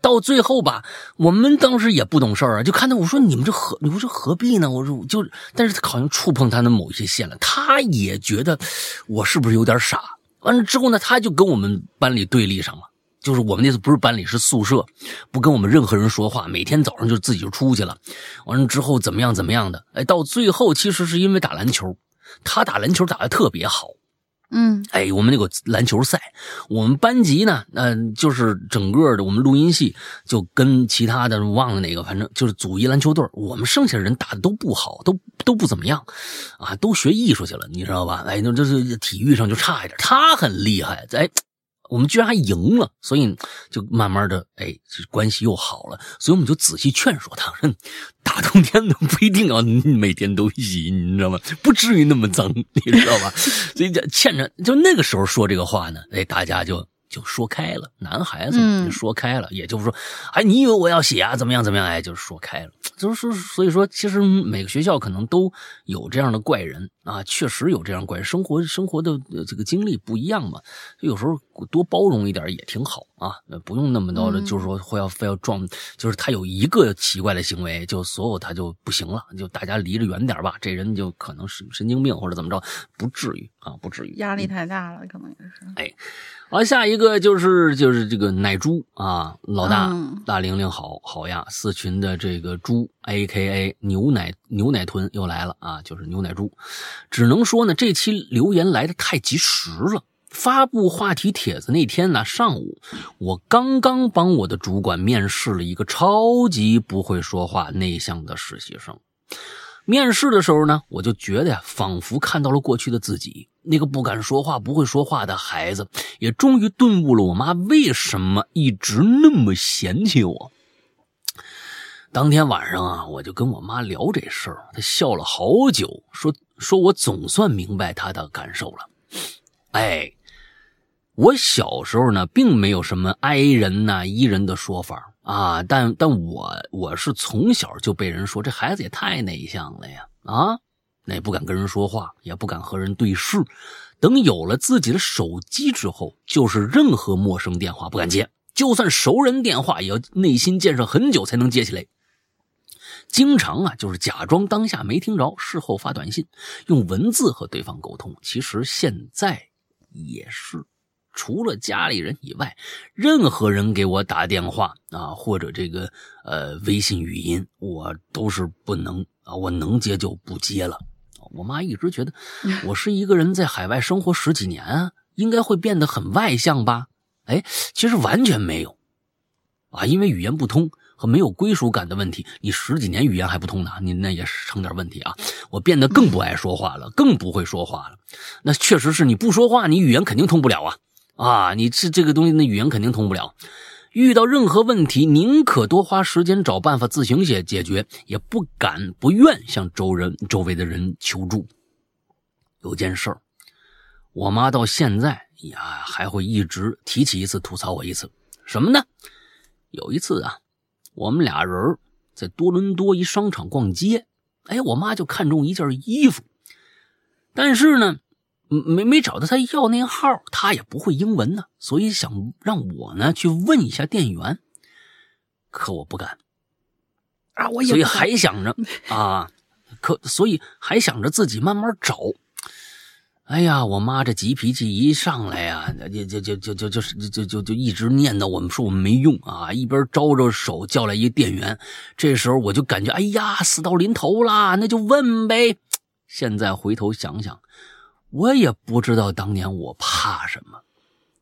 到最后吧，我们当时也不懂事儿啊，就看到我说你们这何，你说何必呢？我说就，但是好像触碰他的某一些线了，他也觉得我是不是有点傻？完了之后呢，他就跟我们班里对立上了，就是我们那次不是班里是宿舍，不跟我们任何人说话，每天早上就自己就出去了。完了之后怎么样怎么样的？哎，到最后其实是因为打篮球，他打篮球打的特别好。嗯，哎，我们那个篮球赛，我们班级呢，嗯，就是整个的我们录音系就跟其他的忘了哪个，反正就是组一篮球队我们剩下的人打的都不好，都都不怎么样，啊，都学艺术去了，你知道吧？哎，那这是体育上就差一点。他很厉害，哎，我们居然还赢了，所以就慢慢的，哎，这关系又好了。所以我们就仔细劝说他，说大冬天的不一定要 每天都洗，你知道吗？不至于那么脏，你知道吧？所以欠着，就那个时候说这个话呢，哎，大家就。就说开了，男孩子就说开了，也就是说，哎，你以为我要写啊？怎么样？怎么样？哎，就是说开了，就是说，所以说，其实每个学校可能都有这样的怪人啊，确实有这样怪人，生活生活的这个经历不一样嘛，有时候多包容一点也挺好啊，不用那么多的，就是说会要非要撞，就是他有一个奇怪的行为，就所有他就不行了，就大家离着远点吧，这人就可能是神经病或者怎么着，不至于啊，不至于，压力太大了，可能也是，哎。好，下一个就是就是这个奶猪啊，老大大玲玲好好呀，四群的这个猪，A K A 牛奶牛奶豚又来了啊，就是牛奶猪，只能说呢，这期留言来的太及时了。发布话题帖子那天呢，上午我刚刚帮我的主管面试了一个超级不会说话、内向的实习生。面试的时候呢，我就觉得呀，仿佛看到了过去的自己，那个不敢说话、不会说话的孩子，也终于顿悟了我妈为什么一直那么嫌弃我。当天晚上啊，我就跟我妈聊这事儿，她笑了好久，说说我总算明白她的感受了。哎，我小时候呢，并没有什么哀人呐、伊人的说法。啊，但但我我是从小就被人说这孩子也太内向了呀！啊，那也不敢跟人说话，也不敢和人对视。等有了自己的手机之后，就是任何陌生电话不敢接，就算熟人电话，也要内心建设很久才能接起来。经常啊，就是假装当下没听着，事后发短信，用文字和对方沟通。其实现在也是。除了家里人以外，任何人给我打电话啊，或者这个呃微信语音，我都是不能啊，我能接就不接了。我妈一直觉得 我是一个人在海外生活十几年啊，应该会变得很外向吧？哎，其实完全没有啊，因为语言不通和没有归属感的问题，你十几年语言还不通呢，你那也是成点问题啊。我变得更不爱说话了，更不会说话了。那确实是你不说话，你语言肯定通不了啊。啊，你这这个东西，那语言肯定通不了。遇到任何问题，宁可多花时间找办法自行解解决，也不敢不愿向周人周围的人求助。有件事儿，我妈到现在呀还会一直提起一次，吐槽我一次。什么呢？有一次啊，我们俩人在多伦多一商场逛街，哎，我妈就看中一件衣服，但是呢。没没找到他要那号，他也不会英文呢，所以想让我呢去问一下店员，可我不敢啊，我也所以还想着 啊，可所以还想着自己慢慢找。哎呀，我妈这急脾气一上来呀，就就就就就就是就就就一直念叨我们说我们没用啊，一边招着手叫来一店员。这时候我就感觉哎呀，死到临头了，那就问呗。现在回头想想。我也不知道当年我怕什么，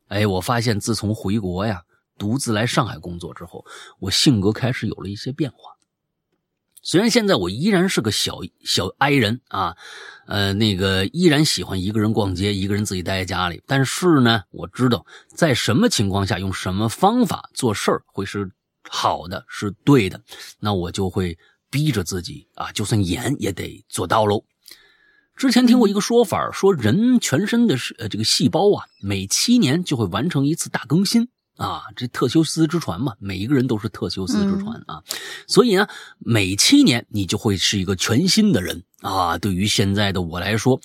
哎，我发现自从回国呀，独自来上海工作之后，我性格开始有了一些变化。虽然现在我依然是个小小 I 人啊，呃，那个依然喜欢一个人逛街，一个人自己待在家里，但是呢，我知道在什么情况下用什么方法做事儿会是好的，是对的，那我就会逼着自己啊，就算严也得做到喽。之前听过一个说法，说人全身的呃这个细胞啊，每七年就会完成一次大更新啊，这特修斯之船嘛，每一个人都是特修斯之船啊，所以呢，每七年你就会是一个全新的人啊。对于现在的我来说，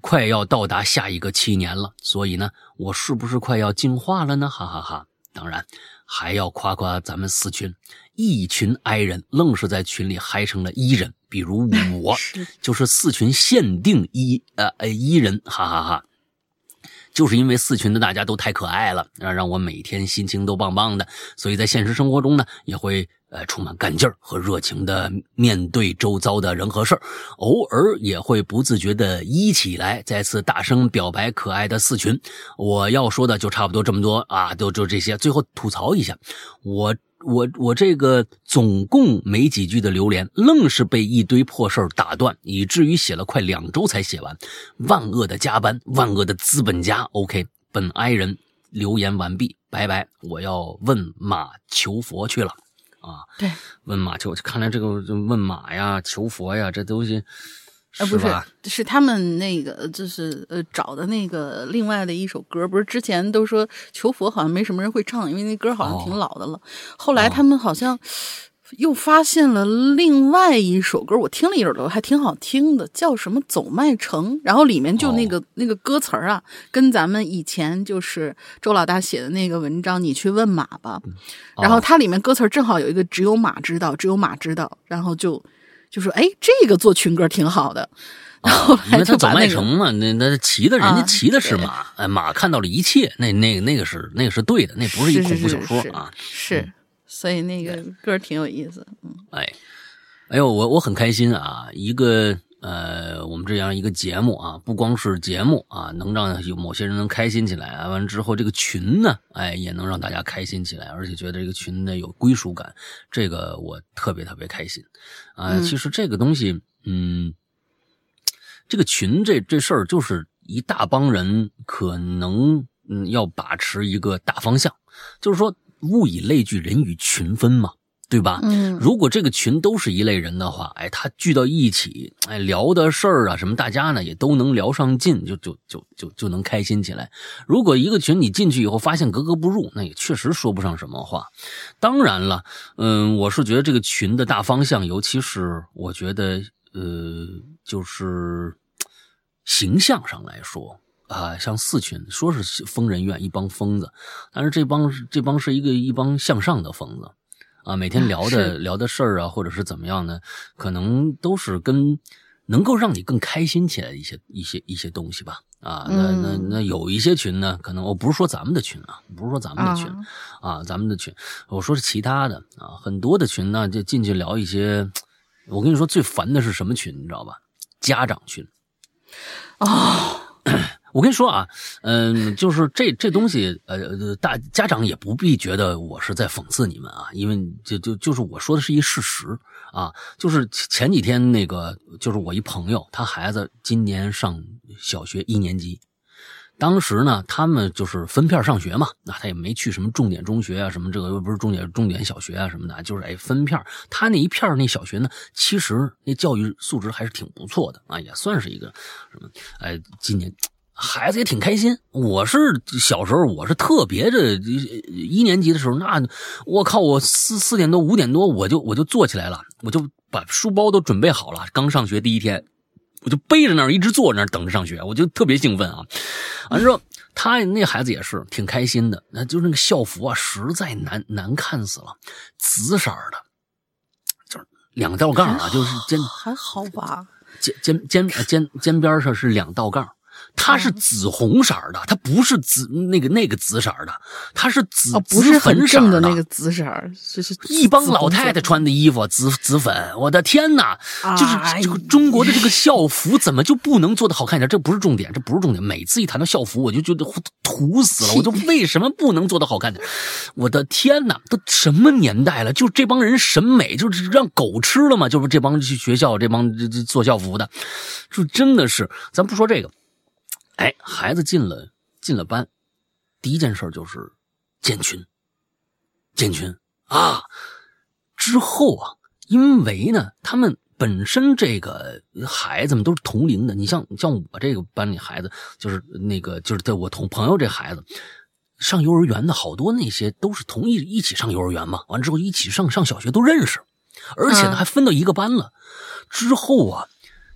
快要到达下一个七年了，所以呢，我是不是快要进化了呢？哈哈哈！当然，还要夸夸咱们四群，一群 I 人愣是在群里嗨成了伊人。比如我就是四群限定一呃呃一人，哈哈哈！就是因为四群的大家都太可爱了，让让我每天心情都棒棒的，所以在现实生活中呢，也会呃充满干劲儿和热情的面对周遭的人和事儿，偶尔也会不自觉的一起来，再次大声表白可爱的四群。我要说的就差不多这么多啊，就就这些。最后吐槽一下，我。我我这个总共没几句的留言，愣是被一堆破事儿打断，以至于写了快两周才写完。万恶的加班，万恶的资本家。OK，本哀人留言完毕，拜拜，我要问马求佛去了。啊，对，问马求，看来这个问马呀、求佛呀，这东西，啊，不是，是他们那个，就是呃，找的那个另外的一首歌，不是之前都说求佛好像没什么人会唱，因为那歌好像挺老的了。后来他们好像。又发现了另外一首歌，我听了一耳朵，还挺好听的，叫什么《走麦城》。然后里面就那个那个歌词儿啊，跟咱们以前就是周老大写的那个文章，你去问马吧。然后它里面歌词正好有一个“只有马知道，只有马知道”，然后就就说：“哎，这个做群歌挺好的。”然后因为他走麦城嘛，那那骑的人家骑的是马，哎，马看到了一切，那那那个是那个是对的，那不是一恐怖小说啊，是。所以那个歌挺有意思，嗯，哎，哎呦，我我很开心啊！一个呃，我们这样一个节目啊，不光是节目啊，能让有某些人能开心起来，完了之后这个群呢，哎，也能让大家开心起来，而且觉得这个群呢有归属感，这个我特别特别开心啊！其实这个东西，嗯，这个群这这事儿就是一大帮人可能嗯要把持一个大方向，就是说。物以类聚，人以群分嘛，对吧？嗯，如果这个群都是一类人的话，哎，他聚到一起，哎，聊的事儿啊，什么，大家呢也都能聊上劲，就就就就就能开心起来。如果一个群你进去以后发现格格不入，那也确实说不上什么话。当然了，嗯，我是觉得这个群的大方向，尤其是我觉得，呃，就是形象上来说。啊，像四群说是疯人院一帮疯子，但是这帮这帮是一个一帮向上的疯子，啊，每天聊的聊的事儿啊，或者是怎么样呢？可能都是跟能够让你更开心起来的一些一些一些东西吧。啊，那那那有一些群呢，可能我不是说咱们的群啊，不是说咱们的群啊，咱们的群，我说是其他的啊，很多的群呢，就进去聊一些。我跟你说最烦的是什么群，你知道吧？家长群。哦。我跟你说啊，嗯，就是这这东西，呃，大家长也不必觉得我是在讽刺你们啊，因为就就就是我说的是一事实啊，就是前几天那个，就是我一朋友，他孩子今年上小学一年级，当时呢，他们就是分片上学嘛，那他也没去什么重点中学啊，什么这个又不是重点重点小学啊什么的，就是哎分片，他那一片那小学呢，其实那教育素质还是挺不错的啊，也算是一个什么，哎，今年。孩子也挺开心。我是小时候，我是特别的，一年级的时候，那我靠，我四四点多五点多我就我就坐起来了，我就把书包都准备好了。刚上学第一天，我就背着那儿一直坐那儿等着上学，我就特别兴奋啊。完之后，他那孩子也是挺开心的，那就那个校服啊，实在难难看死了，紫色的，就是两道杠啊，就是肩还好吧，肩肩肩肩肩边上是两道杠。它是紫红色的，它不是紫那个那个紫色的，它是紫不是很正的那个紫色，是是一帮老太太穿的衣服，紫紫粉，我的天哪！就是这个中国的这个校服怎么就不能做的好看一点？这不是重点，这不是重点。每次一谈到校服，我就觉得土死了，我就为什么不能做的好看点？我的天哪，都什么年代了？就这帮人审美就是让狗吃了吗？就是这帮去学校这帮这这做校服的，就真的是，咱不说这个。哎，孩子进了进了班，第一件事就是建群，建群啊！之后啊，因为呢，他们本身这个孩子们都是同龄的，你像像我这个班里孩子，就是那个就是在我同朋友这孩子上幼儿园的好多那些都是同一一起上幼儿园嘛，完之后一起上上小学都认识，而且呢还分到一个班了。之后啊。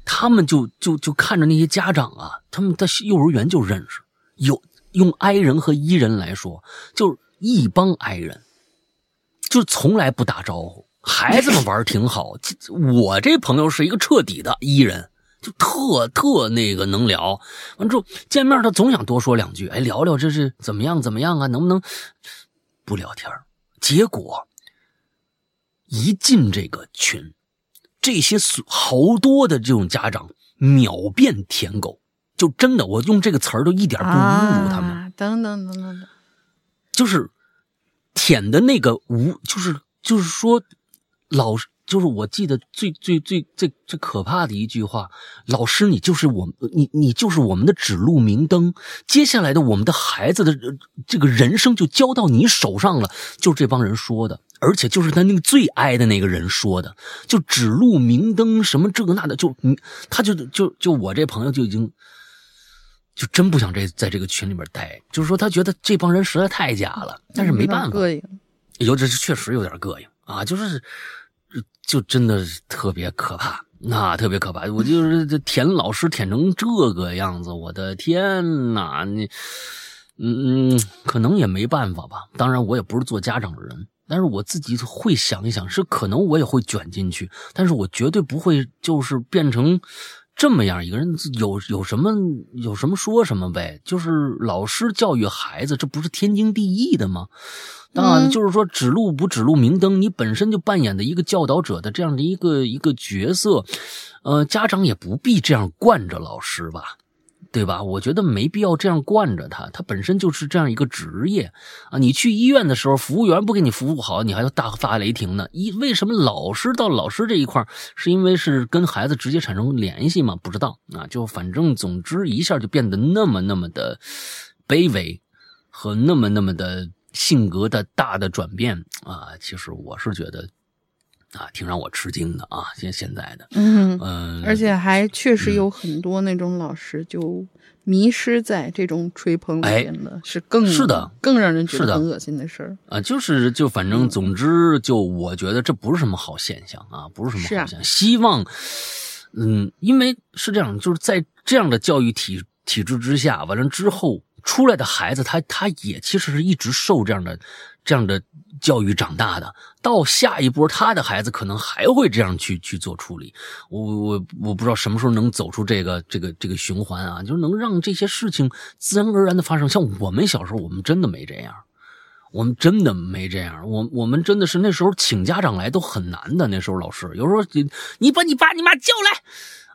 他们就就就看着那些家长啊，他们在幼儿园就认识，有用 I 人和 E 人来说，就是一帮 I 人，就从来不打招呼。孩子们玩挺好，我这朋友是一个彻底的 E 人，就特特那个能聊。完之后见面，他总想多说两句，哎，聊聊这是怎么样怎么样啊？能不能不聊天？结果一进这个群。这些好多的这种家长秒变舔狗，就真的我用这个词儿都一点不侮辱他们。等等等等等，就是舔的那个无，就是就是说，老就是我记得最最最最最可怕的一句话，老师，你就是我，你你就是我们的指路明灯，接下来的我们的孩子的这个人生就交到你手上了，就是这帮人说的，而且就是他那个最挨的那个人说的，就指路明灯什么这个那的，就他就就就我这朋友就已经就真不想这在这个群里面待，就是说他觉得这帮人实在太假了，但是没办法，有这是确实有点膈应啊，就是。就真的特别可怕，那特别可怕。我就是这舔老师舔成这个样子，我的天哪！你，嗯嗯，可能也没办法吧。当然，我也不是做家长的人，但是我自己会想一想，是可能我也会卷进去，但是我绝对不会就是变成这么样一个人。有有什么有什么说什么呗，就是老师教育孩子，这不是天经地义的吗？当然，就是说指路不指路明灯，你本身就扮演的一个教导者的这样的一个一个角色，呃，家长也不必这样惯着老师吧，对吧？我觉得没必要这样惯着他，他本身就是这样一个职业啊。你去医院的时候，服务员不给你服务好，你还要大发雷霆呢。一为什么老师到老师这一块是因为是跟孩子直接产生联系吗？不知道啊，就反正总之一下就变得那么那么的卑微和那么那么的。性格的大的转变啊，其实我是觉得啊，挺让我吃惊的啊。现现在的，嗯嗯，而且还确实有很多那种老师就迷失在这种吹捧里面的，是更是的，更让人觉得很恶心的事儿啊。就是就反正总之，就我觉得这不是什么好现象啊，不是什么好现象。希望嗯，因为是这样，就是在这样的教育体体制之下，完了之后。出来的孩子，他他也其实是一直受这样的这样的教育长大的。到下一波，他的孩子可能还会这样去去做处理。我我我不知道什么时候能走出这个这个这个循环啊，就是能让这些事情自然而然的发生。像我们小时候，我们真的没这样，我们真的没这样。我我们真的是那时候请家长来都很难的。那时候老师有时候你你把你爸你妈叫来。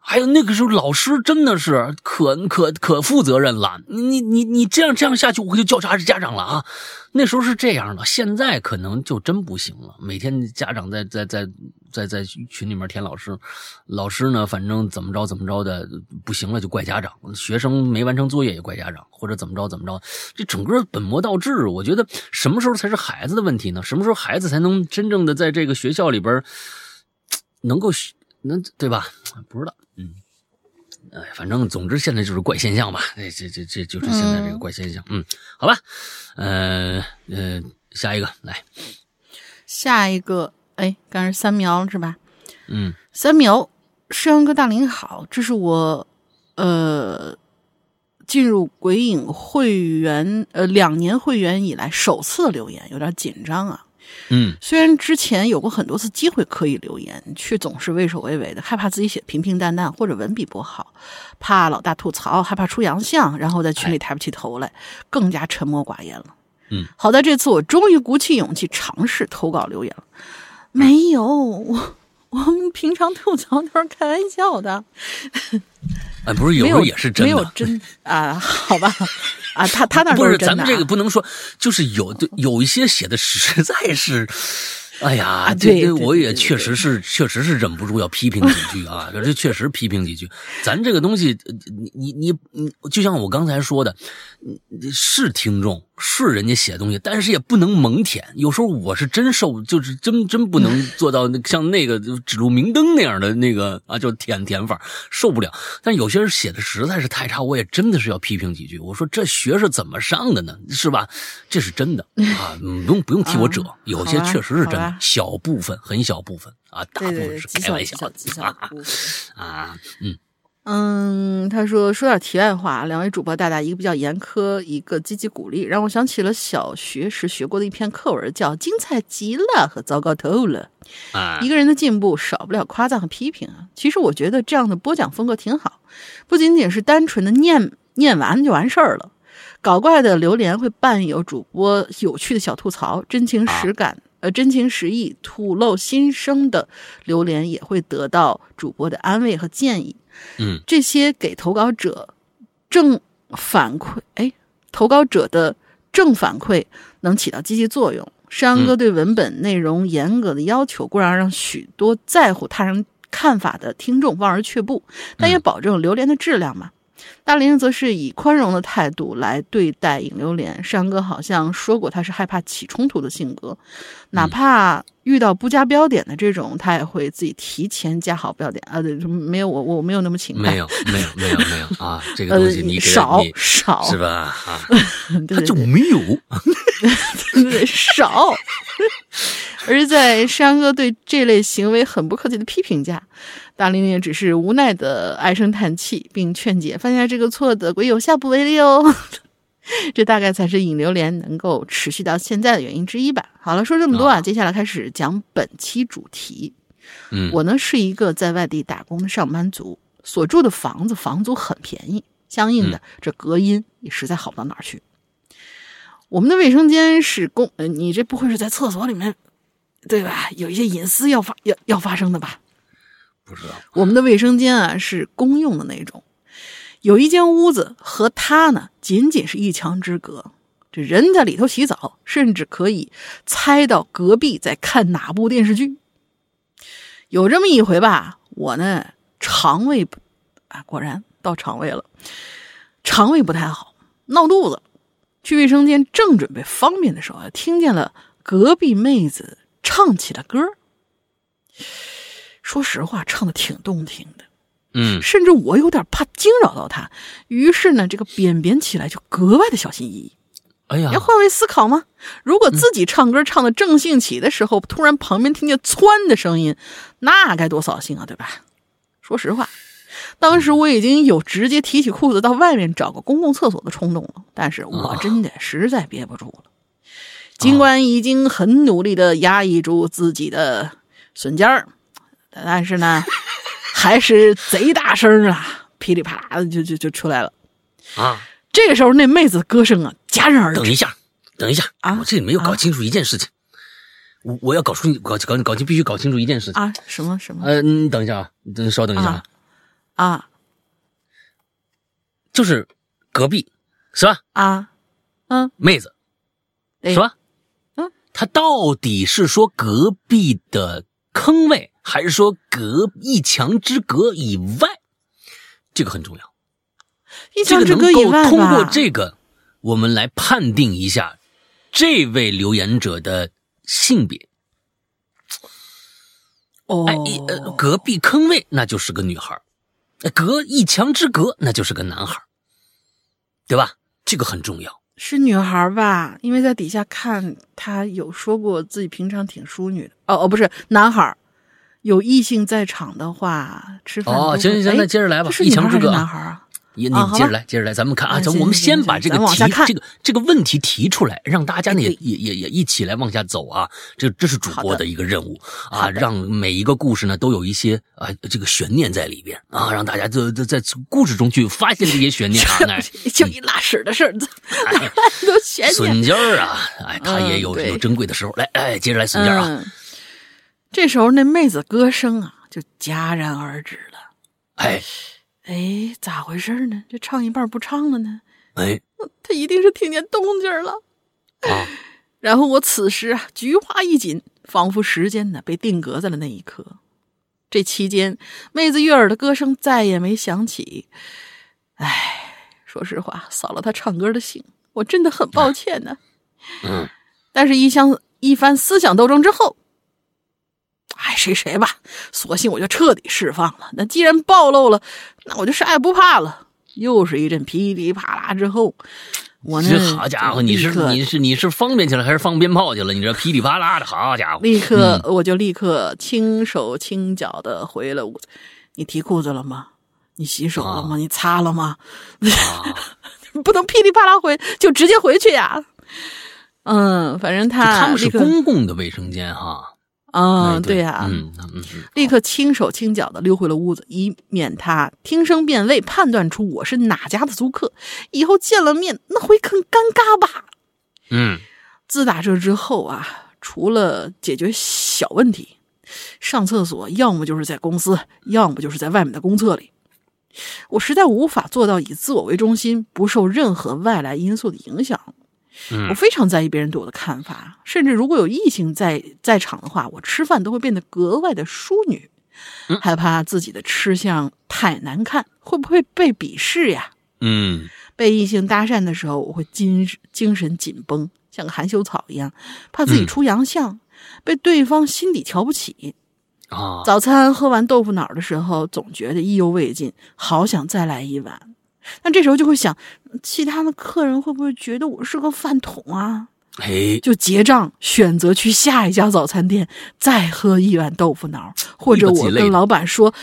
还有那个时候，老师真的是可可可负责任了。你你你这样这样下去，我就叫查家长了啊！那时候是这样的，现在可能就真不行了。每天家长在在在在在群里面填老师，老师呢，反正怎么着怎么着的不行了就怪家长，学生没完成作业也怪家长，或者怎么着怎么着。这整个本末倒置。我觉得什么时候才是孩子的问题呢？什么时候孩子才能真正的在这个学校里边能够能对吧？不知道。嗯，哎，反正总之现在就是怪现象吧，这这这这就是现在这个怪现象。嗯，好吧，呃呃，下一个来，下一个，哎，刚是三苗是吧？嗯，三苗，摄阳哥大林好，这是我呃进入鬼影会员呃两年会员以来首次留言，有点紧张啊。嗯，虽然之前有过很多次机会可以留言，却总是畏首畏尾的，害怕自己写平平淡淡或者文笔不好，怕老大吐槽，害怕出洋相，然后在群里抬不起头来，更加沉默寡言了。嗯，好在这次我终于鼓起勇气尝试投稿留言了。没有，我 我们平常吐槽都是开玩笑的。啊，不是有时候也是真的，没有真啊？好吧。啊，他他那不是咱们这个不能说，就是有的有一些写的实在是。哎呀，这这我也确实是，确实是忍不住要批评几句啊！这确实批评几句。咱这个东西，你你你你，就像我刚才说的，是听众是人家写东西，但是也不能猛舔。有时候我是真受，就是真真不能做到像那个指路明灯那样的那个啊，就舔舔法受不了。但有些人写的实在是太差，我也真的是要批评几句。我说这学是怎么上的呢？是吧？这是真的啊，不用不用替我遮，有些确实是真的。小部分，很小部分啊，大部分是开玩笑 啊，嗯嗯，他说说点题外话，两位主播大大，一个比较严苛，一个积极鼓励，让我想起了小学时学过的一篇课文，叫《精彩极了》和《糟糕透了》。啊，一个人的进步少不了夸赞和批评啊。其实我觉得这样的播讲风格挺好，不仅仅是单纯的念念完就完事儿了，搞怪的榴莲会伴有主播有趣的小吐槽，真情实感。呃，真情实意吐露心声的榴莲也会得到主播的安慰和建议。嗯，这些给投稿者正反馈，哎，投稿者的正反馈能起到积极作用，山哥对文本内容严格的要求，固然让许多在乎他人看法的听众望而却步，但也保证榴莲的质量嘛。大林则是以宽容的态度来对待尹流莲。山哥好像说过，他是害怕起冲突的性格，哪怕遇到不加标点的这种，他也会自己提前加好标点啊。对，没有我我没有那么勤快，没有没有没有没有啊，这个东西你少少是吧？啊，他就没有，对少。而在山哥对这类行为很不客气的批评下。大玲也只是无奈的唉声叹气，并劝解犯下这个错的鬼友下不为例哦。这大概才是引流连能够持续到现在的原因之一吧。好了，说这么多啊，接下来开始讲本期主题。嗯，我呢是一个在外地打工的上班族，所住的房子房租很便宜，相应的这隔音也实在好不到哪儿去。我们的卫生间是公，呃，你这不会是在厕所里面，对吧？有一些隐私要发要要发生的吧？我们的卫生间啊是公用的那种，有一间屋子和他呢仅仅是一墙之隔，这人在里头洗澡，甚至可以猜到隔壁在看哪部电视剧。有这么一回吧，我呢肠胃不啊，果然到肠胃了，肠胃不太好，闹肚子，去卫生间正准备方便的时候，听见了隔壁妹子唱起了歌。说实话，唱的挺动听的，嗯，甚至我有点怕惊扰到他，于是呢，这个扁扁起来就格外的小心翼翼。哎呀，要换位思考吗？如果自己唱歌唱的正兴起的时候，突然旁边听见窜的声音，那该多扫兴啊，对吧？说实话，当时我已经有直接提起裤子到外面找个公共厕所的冲动了，但是我真的实在憋不住了。尽管已经很努力的压抑住自己的笋尖儿。但是呢，还是贼大声啊，噼里啪啦的就就就出来了啊！这个时候，那妹子的歌声啊戛然而止。等一下，等一下啊！我这里没有搞清楚一件事情，我我要搞出搞搞搞清，必须搞清楚一件事情啊！什么什么？呃，你等一下啊，你稍等一下啊！就是隔壁是吧？啊，嗯，妹子是吧？嗯，他到底是说隔壁的坑位？还是说隔一墙之隔以外，这个很重要。一墙之隔以外通过这个，我们来判定一下这位留言者的性别。哦，哎，呃，隔壁坑位那就是个女孩隔一墙之隔那就是个男孩对吧？这个很重要。是女孩吧？因为在底下看，他有说过自己平常挺淑女的。哦哦，不是男孩有异性在场的话，吃饭哦，行行行，那接着来吧。一墙之隔，男孩啊，你你接着来，接着来，咱们看啊，咱我们先把这个提这个这个问题提出来，让大家呢也也也也一起来往下走啊。这这是主播的一个任务啊，让每一个故事呢都有一些啊这个悬念在里边啊，让大家就就在故事中去发现这些悬念啊。就一拉屎的事儿，都悬念。笋尖儿啊，哎，他也有有珍贵的时候。来，哎，接着来笋尖儿啊。这时候，那妹子歌声啊就戛然而止了。哎，哎，咋回事呢？这唱一半不唱了呢？哎，他一定是听见动静了。啊！然后我此时啊，菊花一紧，仿佛时间呢被定格在了那一刻。这期间，妹子悦耳的歌声再也没响起。哎，说实话，扫了她唱歌的兴，我真的很抱歉呢。嗯，但是，一相一番思想斗争之后。爱谁谁吧，索性我就彻底释放了。那既然暴露了，那我就啥也不怕了。又是一阵噼里啪啦之后，我那，好家伙，你是你是你是方便去了还是放鞭炮去了？你这噼里啪啦的好家伙！立刻我就立刻轻手轻脚的回了屋子。你提裤子了吗？你洗手了吗？你擦了吗？不能噼里啪啦回，就直接回去呀。嗯，反正他他们是公共的卫生间哈。啊，对呀，嗯嗯，立刻轻手轻脚的溜回了屋子，以免他听声辨位，判断出我是哪家的租客，以后见了面那会很尴尬吧？嗯，自打这之后啊，除了解决小问题，上厕所要么就是在公司，要么就是在外面的公厕里，我实在无法做到以自我为中心，不受任何外来因素的影响。我非常在意别人对我的看法，甚至如果有异性在在场的话，我吃饭都会变得格外的淑女，害怕自己的吃相太难看，会不会被鄙视呀？嗯，被异性搭讪的时候，我会精精神紧绷，像个含羞草一样，怕自己出洋相，被对方心底瞧不起。啊，早餐喝完豆腐脑的时候，总觉得意犹未尽，好想再来一碗。但这时候就会想，其他的客人会不会觉得我是个饭桶啊？哎，就结账，选择去下一家早餐店再喝一碗豆腐脑，或者我跟老板说，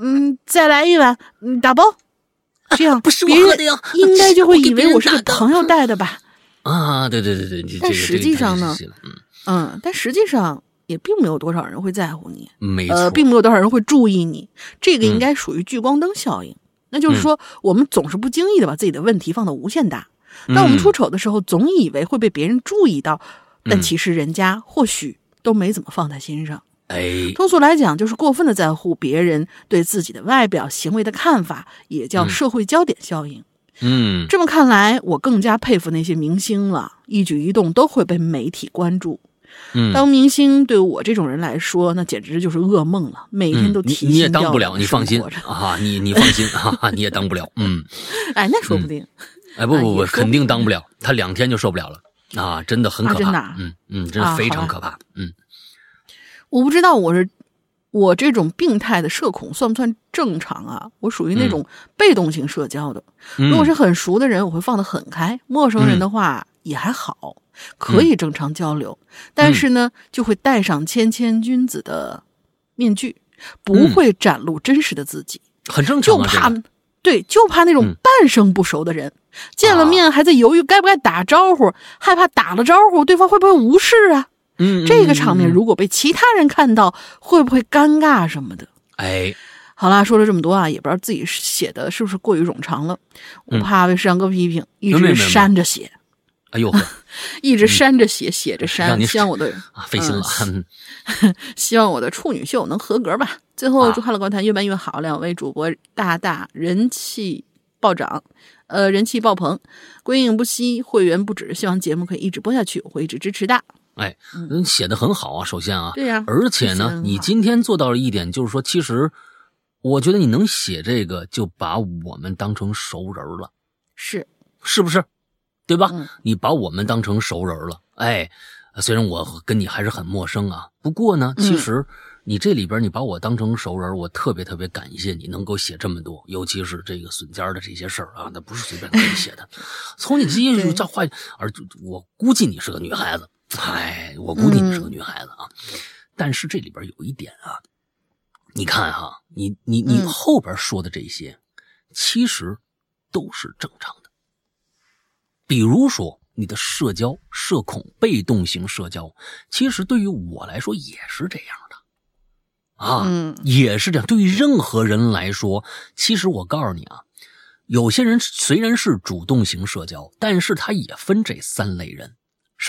嗯，再来一碗，嗯，打包。这样不是我喝的呀，应该就会以为我是个朋友带的吧？啊，对对对对，但实际上呢，嗯，但实际上。也并没有多少人会在乎你，没错，并没有多少人会注意你。这个应该属于聚光灯效应，那就是说，我们总是不经意的把自己的问题放到无限大。当我们出丑的时候，总以为会被别人注意到，但其实人家或许都没怎么放在心上。哎，通俗来讲，就是过分的在乎别人对自己的外表行为的看法，也叫社会焦点效应。嗯，这么看来，我更加佩服那些明星了，一举一动都会被媒体关注。当明星对我这种人来说，那简直就是噩梦了。每天都提心你也当不了，你放心啊，你你放心啊，你也当不了。嗯，哎，那说不定。哎，不不不，肯定当不了。他两天就受不了了啊，真的很可怕。嗯嗯，真的非常可怕。嗯，我不知道我是我这种病态的社恐算不算正常啊？我属于那种被动型社交的。如果是很熟的人，我会放得很开；陌生人的话也还好。可以正常交流，但是呢，就会戴上谦谦君子的面具，不会展露真实的自己，很正常。就怕对，就怕那种半生不熟的人，见了面还在犹豫该不该打招呼，害怕打了招呼对方会不会无视啊？嗯，这个场面如果被其他人看到，会不会尴尬什么的？哎，好啦，说了这么多啊，也不知道自己写的是不是过于冗长了，我怕被山哥批评，一直删着写。哎呦，一直删着写，写着删，希望我的啊费心了。希望我的处女秀能合格吧。最后祝《快乐高谈》越办越好，两位主播大大人气暴涨，呃，人气爆棚，归影不息，会员不止。希望节目可以一直播下去，我会一直支持的。哎，嗯，写的很好啊。首先啊，对呀，而且呢，你今天做到了一点，就是说，其实我觉得你能写这个，就把我们当成熟人了，是是不是？对吧？你把我们当成熟人了，哎，虽然我跟你还是很陌生啊，不过呢，其实你这里边你把我当成熟人，我特别特别感谢你能够写这么多，尤其是这个笋尖的这些事儿啊，那不是随便可以写的。从你这些这话，而我估计你是个女孩子，哎，我估计你是个女孩子啊。但是这里边有一点啊，你看哈，你你你后边说的这些，其实都是正常的。比如说，你的社交社恐、被动型社交，其实对于我来说也是这样的，啊，也是这样。对于任何人来说，其实我告诉你啊，有些人虽然是主动型社交，但是他也分这三类人：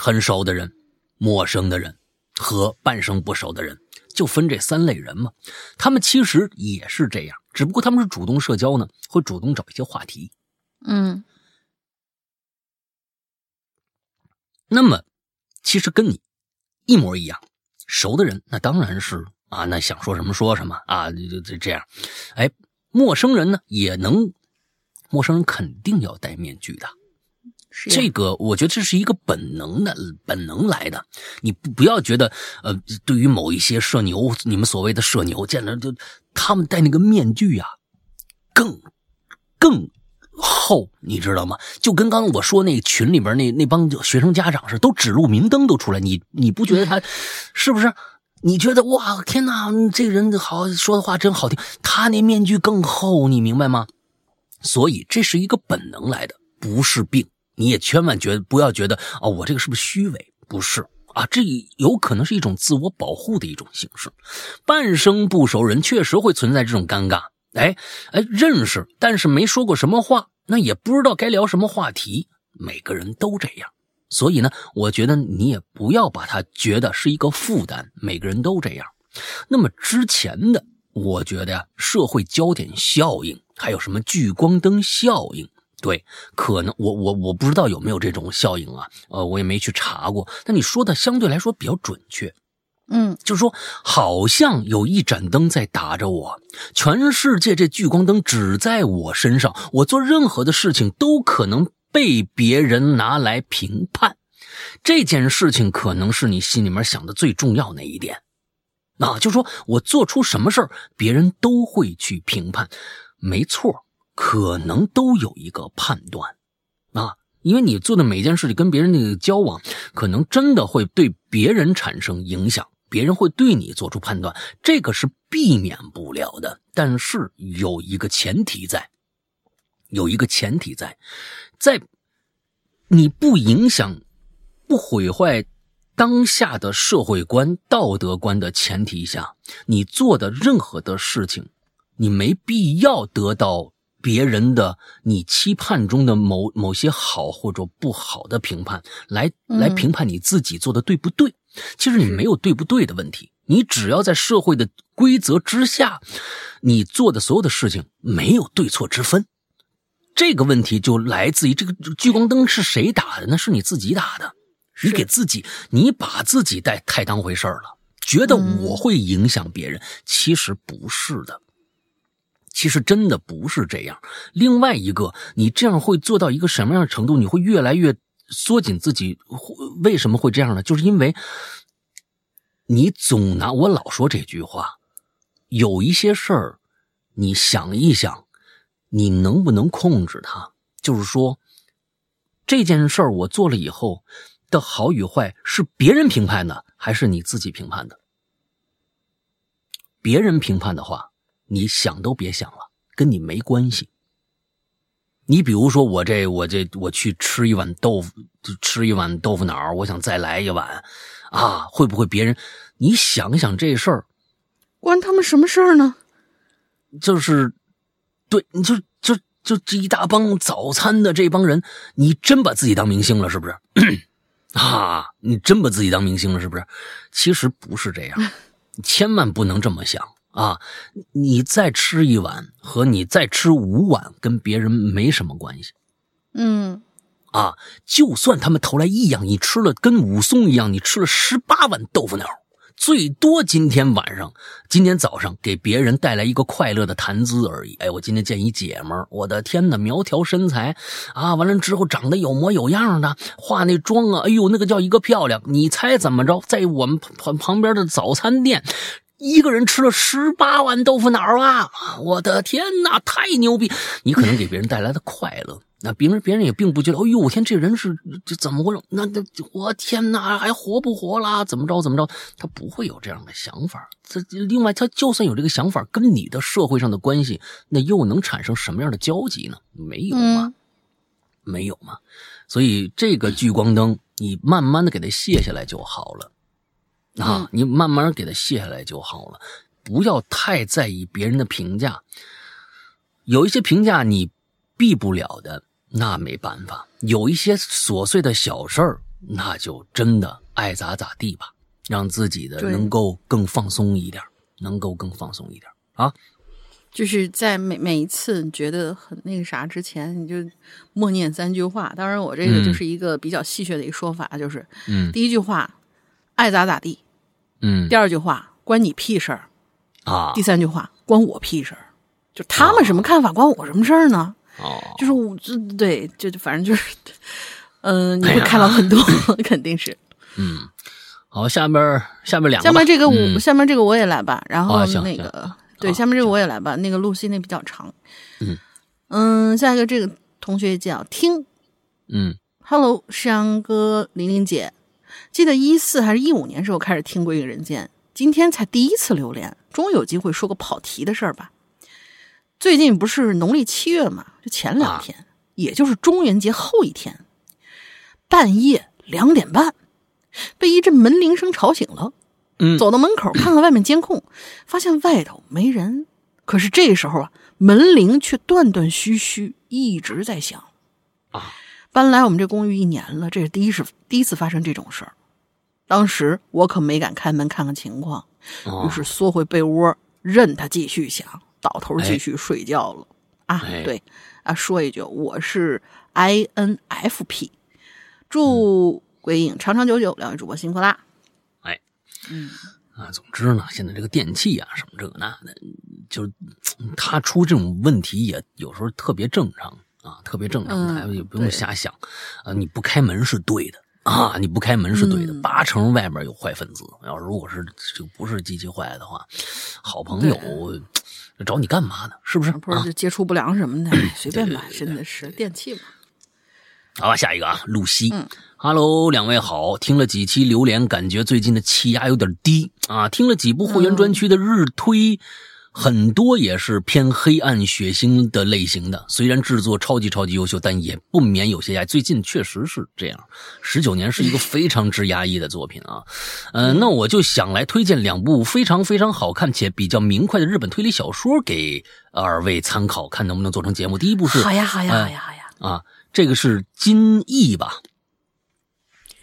很熟的人、陌生的人和半生不熟的人，就分这三类人嘛。他们其实也是这样，只不过他们是主动社交呢，会主动找一些话题，嗯。那么，其实跟你一模一样，熟的人那当然是啊，那想说什么说什么啊，就就这样。哎，陌生人呢也能，陌生人肯定要戴面具的。这个我觉得这是一个本能的，本能来的。你不不要觉得呃，对于某一些社牛，你们所谓的社牛，见了就他们戴那个面具呀，更更。厚，你知道吗？就跟刚刚我说那群里边那那帮学生家长似的，都指路明灯都出来。你你不觉得他是不是？你觉得哇，天哪，这个人好说的话真好听。他那面具更厚，你明白吗？所以这是一个本能来的，不是病。你也千万觉得不要觉得哦，我这个是不是虚伪？不是啊，这有可能是一种自我保护的一种形式。半生不熟人确实会存在这种尴尬。哎哎，认识，但是没说过什么话，那也不知道该聊什么话题。每个人都这样，所以呢，我觉得你也不要把它觉得是一个负担。每个人都这样。那么之前的，我觉得呀，社会焦点效应，还有什么聚光灯效应，对，可能我我我不知道有没有这种效应啊，呃，我也没去查过。但你说的相对来说比较准确，嗯，就是说好像有一盏灯在打着我，全世界这聚光灯只在我身上，我做任何的事情都可能被别人拿来评判。这件事情可能是你心里面想的最重要那一点，啊，就说我做出什么事儿，别人都会去评判，没错，可能都有一个判断，啊，因为你做的每件事情跟别人那个交往，可能真的会对别人产生影响，别人会对你做出判断，这个是避免不了的，但是有一个前提在，有一个前提在，在你不影响。不毁坏当下的社会观、道德观的前提下，你做的任何的事情，你没必要得到别人的你期盼中的某某些好或者不好的评判，来来评判你自己做的对不对。其实你没有对不对的问题，你只要在社会的规则之下，你做的所有的事情没有对错之分。这个问题就来自于这个聚光灯是谁打的？那是你自己打的。你给自己，你把自己带太当回事了，觉得我会影响别人，其实不是的，其实真的不是这样。另外一个，你这样会做到一个什么样的程度？你会越来越缩紧自己。为什么会这样呢？就是因为，你总拿我老说这句话，有一些事儿，你想一想，你能不能控制它？就是说，这件事儿我做了以后。的好与坏是别人评判的，还是你自己评判的？别人评判的话，你想都别想了，跟你没关系。你比如说，我这我这我去吃一碗豆腐，吃一碗豆腐脑，我想再来一碗，啊，会不会别人？你想想这事儿，关他们什么事儿呢？就是，对，你就就就这一大帮早餐的这帮人，你真把自己当明星了，是不是？啊，你真把自己当明星了是不是？其实不是这样，千万不能这么想啊！你再吃一碗和你再吃五碗跟别人没什么关系。嗯，啊，就算他们投来异样，你吃了跟武松一样，你吃了十八碗豆腐脑。最多今天晚上、今天早上给别人带来一个快乐的谈资而已。哎，我今天见一姐们儿，我的天哪，苗条身材啊，完了之后长得有模有样的，化那妆啊，哎呦，那个叫一个漂亮。你猜怎么着？在我们旁旁边的早餐店，一个人吃了十八碗豆腐脑啊！我的天哪，太牛逼！你可能给别人带来的快乐。那别人别人也并不觉得，哎呦，我天，这人是这怎么回事？那那我天哪，还活不活啦？怎么着怎么着？他不会有这样的想法。这另外，他就算有这个想法，跟你的社会上的关系，那又能产生什么样的交集呢？没有吗？没有吗？所以这个聚光灯，你慢慢的给它卸下来就好了啊！你慢慢给它卸下来就好了，不要太在意别人的评价。有一些评价你避不了的。那没办法，有一些琐碎的小事儿，那就真的爱咋咋地吧，让自己的能够更放松一点，能够更放松一点啊。就是在每每一次你觉得很那个啥之前，你就默念三句话。当然，我这个就是一个比较戏谑的一个说法，就是嗯，第一句话爱咋咋地，嗯，第二句话关你屁事儿。啊，第三句话关我屁事儿，就他们什么看法，关我什么事儿呢？哦，就是我这对，就反正就是，嗯，你会看到很多，肯定是。嗯，好，下面下面两个，下面这个我，下面这个我也来吧。然后那个，对，下面这个我也来吧。那个露西那比较长。嗯。嗯，下一个这个同学叫听。嗯，Hello，山哥，玲玲姐，记得一四还是一五年时候开始听《归隐人间》，今天才第一次留连，终于有机会说个跑题的事儿吧。最近不是农历七月嘛？就前两天，也就是中元节后一天，半夜两点半，被一阵门铃声吵醒了。嗯，走到门口看看外面监控，发现外头没人。可是这时候啊，门铃却断断续续一直在响。啊，搬来我们这公寓一年了，这是第一次第一次发生这种事儿。当时我可没敢开门看看情况，于是缩回被窝，任他继续响。倒头继续睡觉了，啊，对啊，说一句，我是 INFP，祝鬼影长长久久，两位主播辛苦啦。哎，嗯啊，总之呢，现在这个电器啊，什么这个那的，就是他出这种问题也有时候特别正常啊，特别正常，也不用瞎想啊，你不开门是对的。啊！你不开门是对的，八成外面有坏分子。要是如果是就不是机器坏的话，好朋友找你干嘛呢？是不是？不是接触不良什么的，随便吧，真的是电器嘛。好吧，下一个啊，露西。嗯，Hello，两位好。听了几期榴莲，感觉最近的气压有点低啊。听了几部会员专区的日推。很多也是偏黑暗血腥的类型的，虽然制作超级超级优秀，但也不免有些压。最近确实是这样，十九年是一个非常之压抑的作品啊。嗯，那我就想来推荐两部非常非常好看且比较明快的日本推理小说给二位参考，看能不能做成节目。第一部是好呀好呀好呀好呀啊，这个是金翼吧？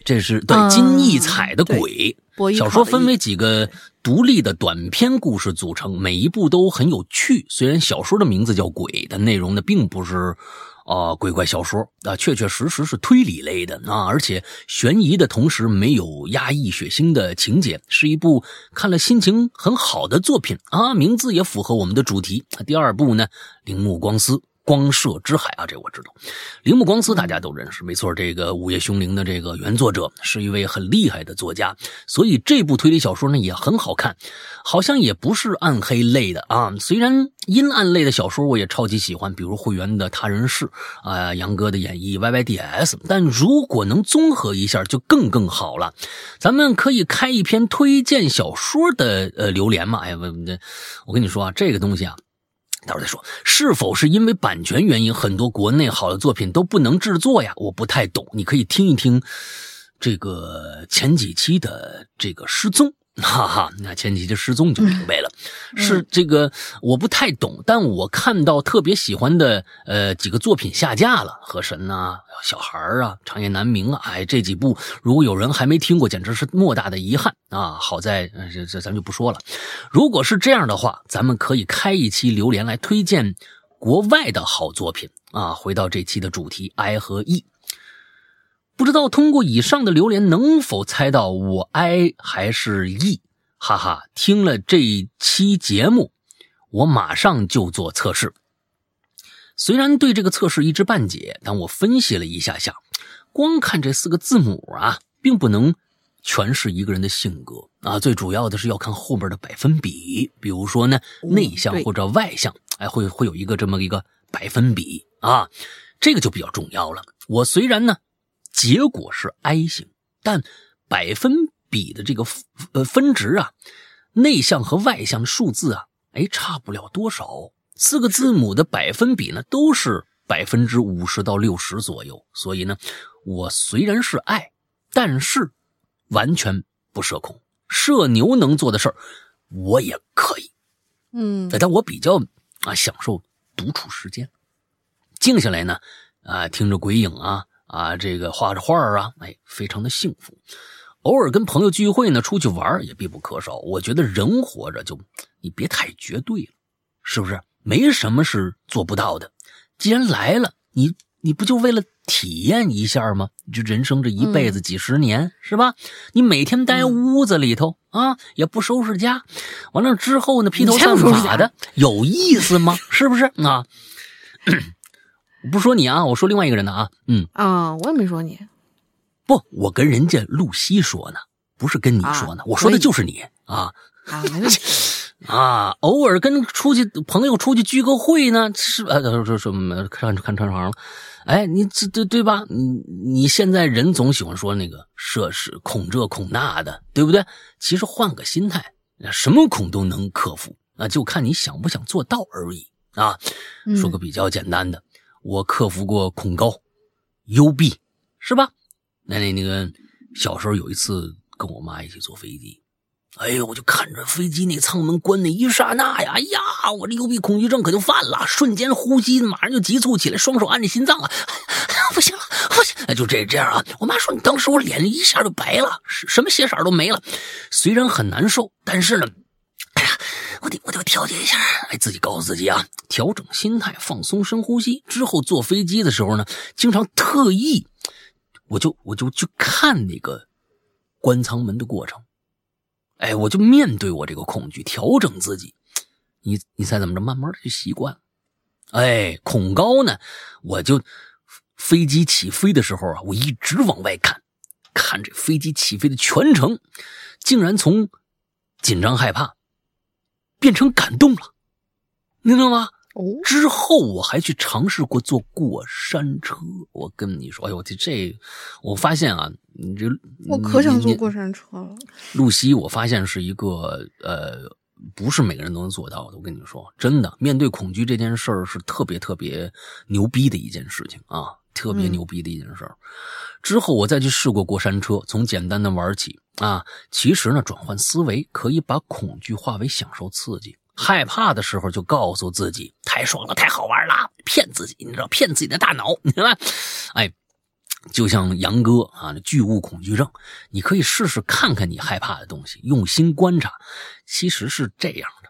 这是对金逸彩的鬼。小说分为几个独立的短篇故事组成，每一部都很有趣。虽然小说的名字叫《鬼》，但内容呢并不是啊鬼怪小说啊，确确实实是推理类的啊，而且悬疑的同时没有压抑血腥的情节，是一部看了心情很好的作品啊。名字也符合我们的主题。第二部呢，《铃木光司》。光射之海啊，这我知道。铃木光司大家都认识，没错。这个《午夜凶铃》的这个原作者是一位很厉害的作家，所以这部推理小说呢也很好看，好像也不是暗黑类的啊。虽然阴暗类的小说我也超级喜欢，比如会员的《他人世》啊，杨哥的演绎 YYDS，但如果能综合一下就更更好了。咱们可以开一篇推荐小说的呃榴莲嘛？哎呀，我我跟你说啊，这个东西啊。到时候再说，是否是因为版权原因，很多国内好的作品都不能制作呀？我不太懂，你可以听一听这个前几期的这个失踪。哈哈，那前几期失踪就明白了，是这个我不太懂，但我看到特别喜欢的呃几个作品下架了，《河神》呐，小孩啊，长夜难明啊，哎，这几部如果有人还没听过，简直是莫大的遗憾啊！好在这这咱就不说了。如果是这样的话，咱们可以开一期榴莲来推荐国外的好作品啊。回到这期的主题，I 和 E。不知道通过以上的留言能否猜到我 I 还是 E？哈哈，听了这一期节目，我马上就做测试。虽然对这个测试一知半解，但我分析了一下下，光看这四个字母啊，并不能诠释一个人的性格啊。最主要的是要看后边的百分比，比如说呢，内向或者外向，哎，会会有一个这么一个百分比啊，这个就比较重要了。我虽然呢。结果是 I 型，但百分比的这个呃分值啊，内向和外向的数字啊，哎，差不了多少。四个字母的百分比呢，都是百分之五十到六十左右。所以呢，我虽然是爱，但是完全不社恐。社牛能做的事儿，我也可以。嗯，但我比较啊享受独处时间，静下来呢，啊，听着鬼影啊。啊，这个画着画啊，哎，非常的幸福。偶尔跟朋友聚会呢，出去玩也必不可少。我觉得人活着就你别太绝对了，是不是？没什么是做不到的。既然来了，你你不就为了体验一下吗？就人生这一辈子几十年，是吧？你每天待屋子里头啊，也不收拾家，完了之后呢，披头散发的，有意思吗？是不是啊？不说你啊，我说另外一个人的啊，嗯啊，我也没说你，不，我跟人家露西说呢，不是跟你说呢，我说的就是你啊 啊，偶尔跟出去朋友出去聚个会呢，是呃说说看看穿行了，哎，你这对对吧？你你现在人总喜欢说那个涉事恐这恐那的，对不对？其实换个心态，什么恐都能克服，那就看你想不想做到而已啊。说个比较简单的。我克服过恐高、幽闭，是吧？那那那个小时候有一次跟我妈一起坐飞机，哎呦，我就看着飞机那舱门关那一刹那呀，哎呀，我这幽闭恐惧症可就犯了，瞬间呼吸马上就急促起来，双手按着心脏啊，不行了，不行，哎，就这这样啊。我妈说，你当时我脸一下就白了，什么血色都没了。虽然很难受，但是呢，我得我得调节一下，哎，自己告诉自己啊，调整心态，放松，深呼吸。之后坐飞机的时候呢，经常特意，我就我就去看那个关舱门的过程，哎，我就面对我这个恐惧，调整自己。你你猜怎么着？慢慢的就习惯了。哎，恐高呢，我就飞机起飞的时候啊，我一直往外看，看这飞机起飞的全程，竟然从紧张害怕变成感动了，你知道吗？哦。之后我还去尝试过坐过山车，我跟你说，哎呦，这这，我发现啊，你这我可想坐过山车了。露西，我发现是一个呃。不是每个人都能做到的，我跟你说，真的，面对恐惧这件事儿是特别特别牛逼的一件事情啊，特别牛逼的一件事儿。之后我再去试过过山车，从简单的玩起啊。其实呢，转换思维可以把恐惧化为享受刺激。害怕的时候就告诉自己太爽了，太好玩了，骗自己，你知道，骗自己的大脑，你知道吧？哎。就像杨哥啊，巨物恐惧症，你可以试试看看你害怕的东西，用心观察。其实是这样的，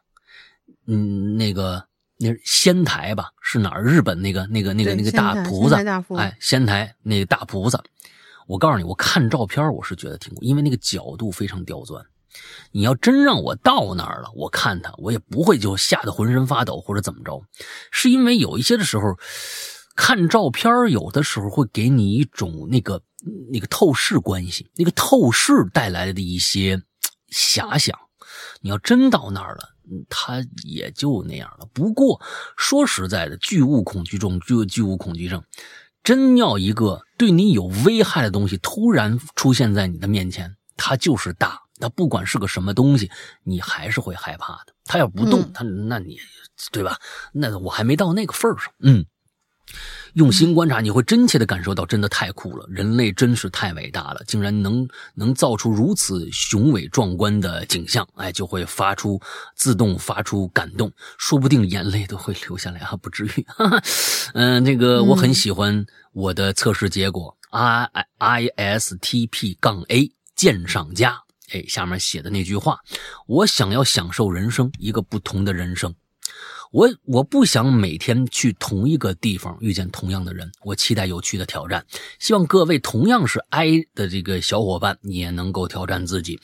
嗯，那个那仙台吧，是哪儿？日本那个那个那个那个大菩萨，哎，仙台那个大菩萨。我告诉你，我看照片，我是觉得挺，因为那个角度非常刁钻。你要真让我到那儿了，我看他，我也不会就吓得浑身发抖或者怎么着，是因为有一些的时候。看照片有的时候会给你一种那个那个透视关系，那个透视带来的一些遐想。你要真到那儿了，他也就那样了。不过说实在的，巨物恐惧症，巨巨物恐惧症，真要一个对你有危害的东西突然出现在你的面前，它就是大，它不管是个什么东西，你还是会害怕的。它要不动，它那你对吧？那我还没到那个份上，嗯。用心观察，你会真切的感受到，真的太酷了！人类真是太伟大了，竟然能能造出如此雄伟壮观的景象，哎，就会发出自动发出感动，说不定眼泪都会流下来啊，不至于。嗯，那个我很喜欢我的测试结果，I I S T P 杠 A 鉴赏家，哎，下面写的那句话，我想要享受人生，一个不同的人生。我我不想每天去同一个地方遇见同样的人，我期待有趣的挑战。希望各位同样是 I 的这个小伙伴，你也能够挑战自己。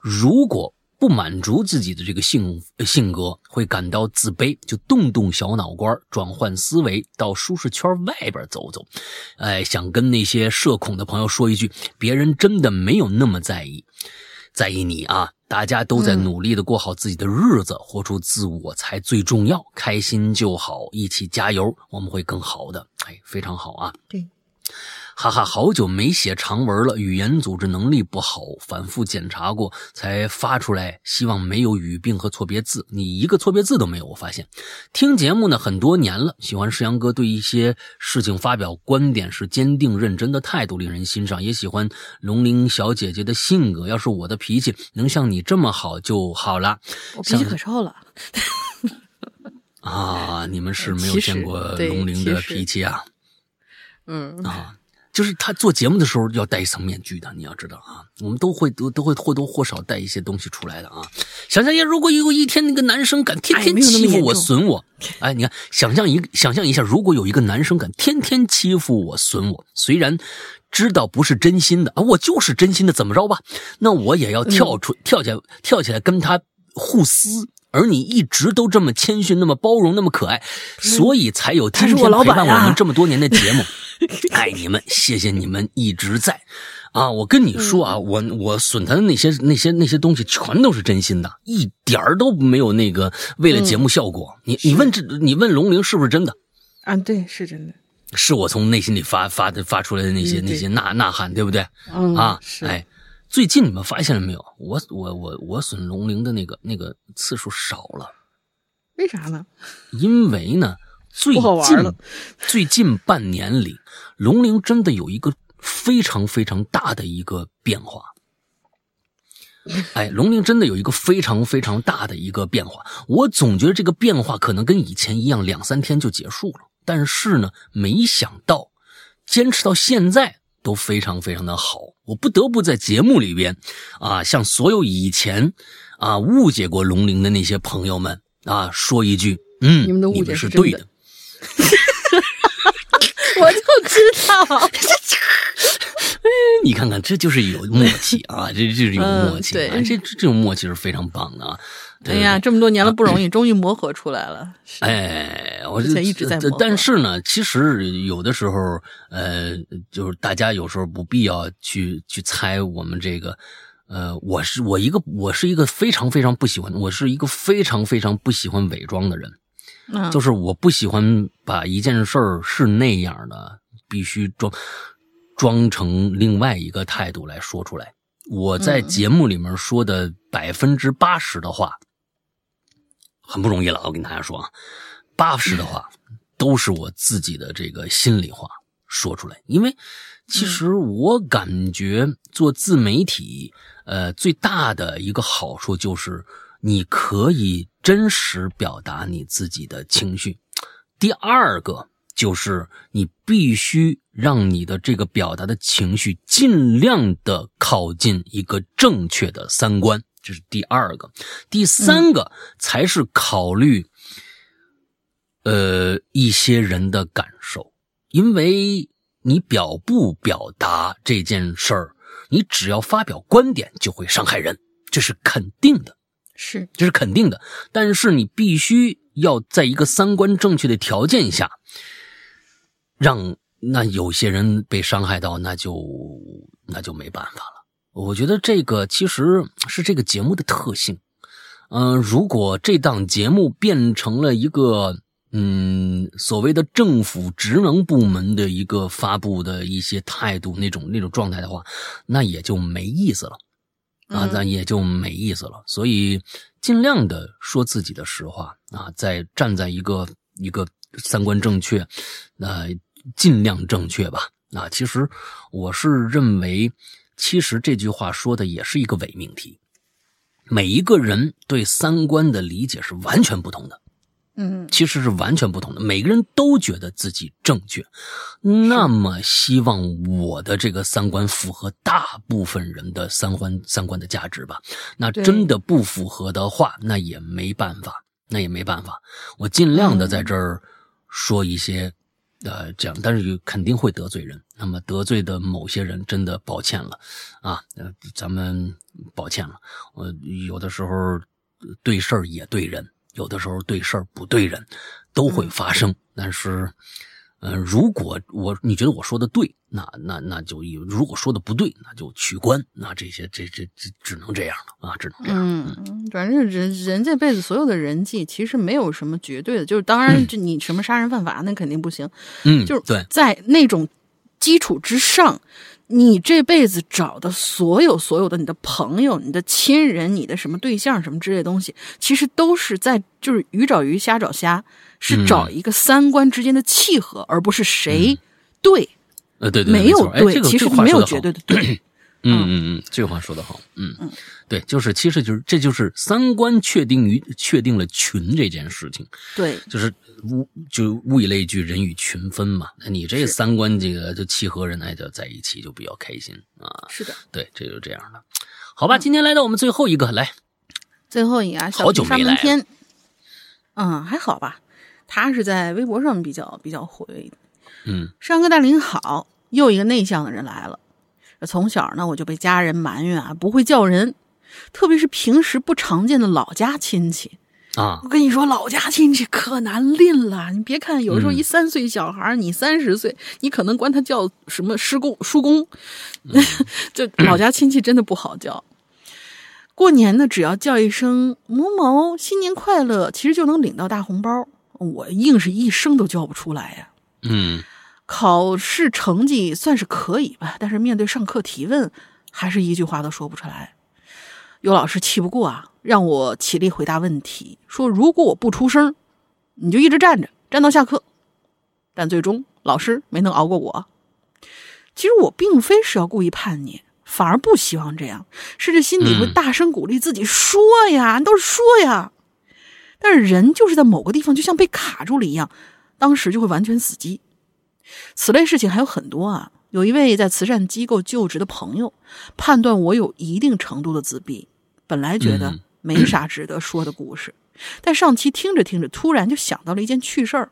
如果不满足自己的这个性性格，会感到自卑，就动动小脑瓜，转换思维，到舒适圈外边走走。哎，想跟那些社恐的朋友说一句：别人真的没有那么在意，在意你啊。大家都在努力的过好自己的日子，活出自我才最重要，开心就好，一起加油，我们会更好的。哎，非常好啊！对。哈哈，好久没写长文了，语言组织能力不好，反复检查过才发出来。希望没有语病和错别字，你一个错别字都没有。我发现，听节目呢很多年了，喜欢世阳哥对一些事情发表观点是坚定认真的态度，令人欣赏。也喜欢龙玲小姐姐的性格，要是我的脾气能像你这么好就好了。我脾气可臭了。啊，你们是没有见过龙玲的脾气啊？嗯啊。就是他做节目的时候要戴一层面具的，你要知道啊，我们都会都都会或多或少带一些东西出来的啊。想象一下，如果有一天那个男生敢天天欺负我、损我，哎，你看，想象一想象一下，如果有一个男生敢天天欺负我、损我，虽然知道不是真心的啊，我就是真心的，怎么着吧？那我也要跳出跳起来跳起来跟他互撕。而你一直都这么谦逊，那么包容，那么可爱，所以才有今天陪伴我们这么多年的节目。爱你们，谢谢你们一直在。啊，我跟你说啊，我我损他的那些那些那些东西，全都是真心的，一点儿都没有那个为了节目效果。你你问这，你问龙玲是不是真的？啊，对，是真的，是我从内心里发发的发出来的那些那些呐呐喊，对不对？啊，是，哎。最近你们发现了没有？我我我我损龙鳞的那个那个次数少了，为啥呢？因为呢，最近最近半年里，龙鳞真的有一个非常非常大的一个变化。哎，龙鳞真的有一个非常非常大的一个变化。我总觉得这个变化可能跟以前一样，两三天就结束了。但是呢，没想到坚持到现在。都非常非常的好，我不得不在节目里边，啊，向所有以前，啊误解过龙鳞的那些朋友们啊，说一句，嗯，你们的误解是对的。我就知道，你看看，这就是有默契啊，这就是有默契，对，这这种默契是非常棒的啊。哎呀，这么多年了不容易，终于磨合出来了。哎，我之前一直在磨。但是呢，其实有的时候，呃，就是大家有时候不必要去去猜我们这个，呃，我是我一个我是一个非常非常不喜欢，我是一个非常非常不喜欢伪装的人。嗯，就是我不喜欢把一件事儿是那样的，必须装装成另外一个态度来说出来。我在节目里面说的百分之八十的话。很不容易了，我跟大家说啊，八十的话都是我自己的这个心里话说出来。因为其实我感觉做自媒体，呃，最大的一个好处就是你可以真实表达你自己的情绪。第二个就是你必须让你的这个表达的情绪尽量的靠近一个正确的三观。这是第二个，第三个才是考虑，呃，一些人的感受，因为你表不表达这件事儿，你只要发表观点就会伤害人，这是肯定的，是，这是肯定的。但是你必须要在一个三观正确的条件下，让那有些人被伤害到，那就那就没办法了。我觉得这个其实是这个节目的特性，嗯，如果这档节目变成了一个嗯所谓的政府职能部门的一个发布的一些态度那种那种状态的话，那也就没意思了，啊，那也就没意思了。所以尽量的说自己的实话啊，在站在一个一个三观正确，那尽量正确吧。啊，其实我是认为。其实这句话说的也是一个伪命题，每一个人对三观的理解是完全不同的，嗯，其实是完全不同的。每个人都觉得自己正确，那么希望我的这个三观符合大部分人的三观三观的价值吧。那真的不符合的话，那也没办法，那也没办法。我尽量的在这儿说一些。呃，这样，但是肯定会得罪人。那么得罪的某些人，真的抱歉了，啊，呃，咱们抱歉了。我有的时候对事儿也对人，有的时候对事儿不对人，都会发生。但是。嗯，如果我你觉得我说的对，那那那就如果说的不对，那就取关。那这些这这这只能这样了啊，只能这样。嗯，反正人人这辈子所有的人际其实没有什么绝对的，就是当然就你什么杀人犯法那肯定不行。嗯，就是对，在那种基础之上，你这辈子找的所有所有的你的朋友、你的亲人、你的什么对象什么之类的东西，其实都是在就是鱼找鱼，虾找虾。是找一个三观之间的契合，而不是谁对，呃，对对，没有对，其实没有绝对的对。嗯嗯嗯，这句话说的好，嗯嗯，对，就是其实就是这就是三观确定于确定了群这件事情，对，就是物就物以类聚，人以群分嘛。那你这三观这个就契合人，那就在一起就比较开心啊。是的，对，这就这样的。好吧，今天来到我们最后一个，来，最后一个啊好久没来，嗯，还好吧。他是在微博上比较比较活跃的，嗯，山哥大林好，又一个内向的人来了。从小呢，我就被家人埋怨啊，不会叫人，特别是平时不常见的老家亲戚啊。我跟你说，老家亲戚可难拎了。你别看有时候一三岁小孩，你三十岁，你可能管他叫什么师公、叔公，就老家亲戚真的不好叫。过年呢，只要叫一声某某新年快乐，其实就能领到大红包。我硬是一声都叫不出来呀。嗯，考试成绩算是可以吧，但是面对上课提问，还是一句话都说不出来。有老师气不过啊，让我起立回答问题，说如果我不出声，你就一直站着，站到下课。但最终老师没能熬过我。其实我并非是要故意叛逆，反而不希望这样，甚至心里会大声鼓励自己说呀，都是说呀。但是人就是在某个地方就像被卡住了一样，当时就会完全死机。此类事情还有很多啊。有一位在慈善机构就职的朋友，判断我有一定程度的自闭，本来觉得没啥值得说的故事。但上期听着听着，突然就想到了一件趣事儿。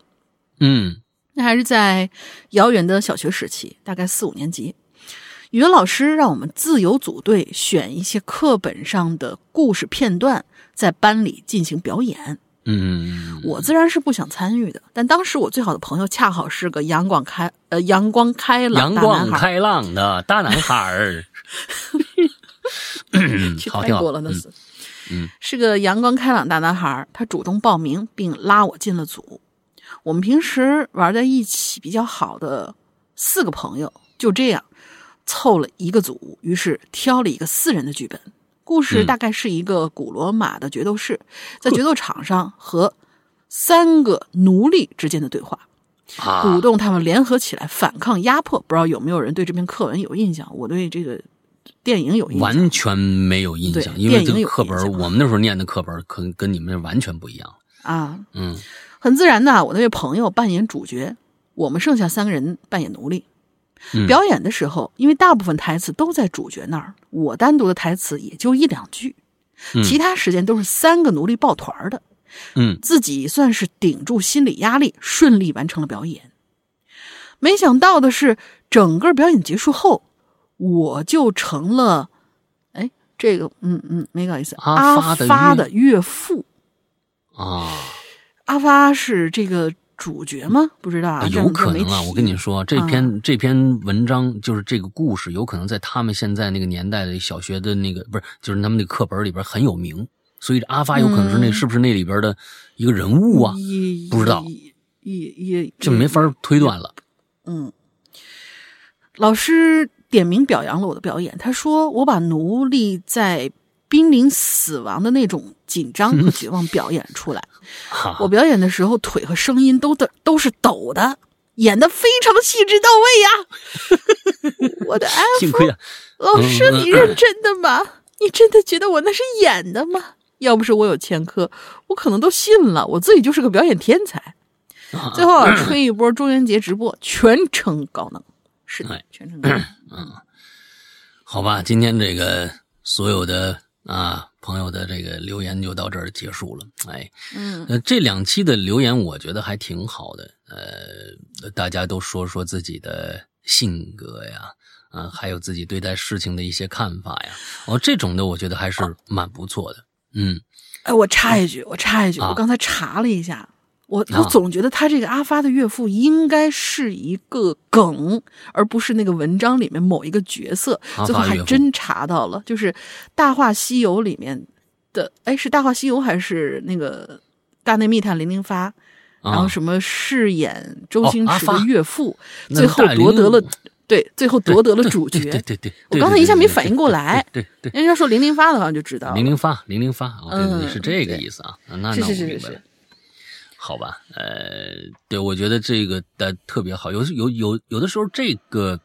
嗯，那还是在遥远的小学时期，大概四五年级，语文老师让我们自由组队，选一些课本上的故事片段，在班里进行表演。嗯，我自然是不想参与的，但当时我最好的朋友恰好是个阳光开呃阳光开朗阳光开朗的大男孩儿，去泰国了那是，嗯，是个阳光开朗大男孩，他主动报名并拉我进了组。我们平时玩在一起比较好的四个朋友就这样凑了一个组，于是挑了一个四人的剧本。故事大概是一个古罗马的决斗士在决斗场上和三个奴隶之间的对话，鼓动他们联合起来反抗压迫。不知道有没有人对这篇课文有印象？我对这个电影有印象，完全没有印象，因为这个课本我们那时候念的课本可跟你们完全不一样啊。嗯，很自然的，我那位朋友扮演主角，我们剩下三个人扮演奴隶。表演的时候，因为大部分台词都在主角那儿，我单独的台词也就一两句，其他时间都是三个奴隶抱团的。嗯，自己算是顶住心理压力，顺利完成了表演。没想到的是，整个表演结束后，我就成了，哎，这个，嗯嗯，没搞意思，阿发的岳父啊，阿发是这个。主角吗？不知道啊，有可能啊。我跟你说，这篇这篇文章就是这个故事，有可能在他们现在那个年代的小学的那个不是，就是他们那个课本里边很有名。所以阿发有可能是那是不是那里边的一个人物啊？不知道，也也就没法推断了。嗯，老师点名表扬了我的表演，他说我把奴隶在。濒临死亡的那种紧张和 绝望表演出来。我表演的时候，腿和声音都的都是抖的，演的非常细致到位呀。我的安抚，老师，你认真的吗？你真的觉得我那是演的吗？要不是我有前科，我可能都信了，我自己就是个表演天才。最后吹一波中元节直播，全程高能，是的，全程高能。嗯，好吧，今天这个所有的。啊，朋友的这个留言就到这儿结束了。哎，嗯，呃，这两期的留言我觉得还挺好的。呃，大家都说说自己的性格呀，啊，还有自己对待事情的一些看法呀。哦，这种的我觉得还是蛮不错的。嗯，哎，我插一句，我插一句，我刚才查了一下。我我总觉得他这个阿发的岳父应该是一个梗，而不是那个文章里面某一个角色。最后还真查到了，就是《大话西游》里面的，哎，是《大话西游》还是那个《大内密探零零发》？然后什么饰演周星驰的岳父，最后夺得了，对，最后夺得了主角。对对对，我刚才一下没反应过来。对对，人家说零零发的话就知道。零零发，零零发，对，是这个意思啊。那那我明白了。好吧，呃，对，我觉得这个的特别好。有有有有的时候，这个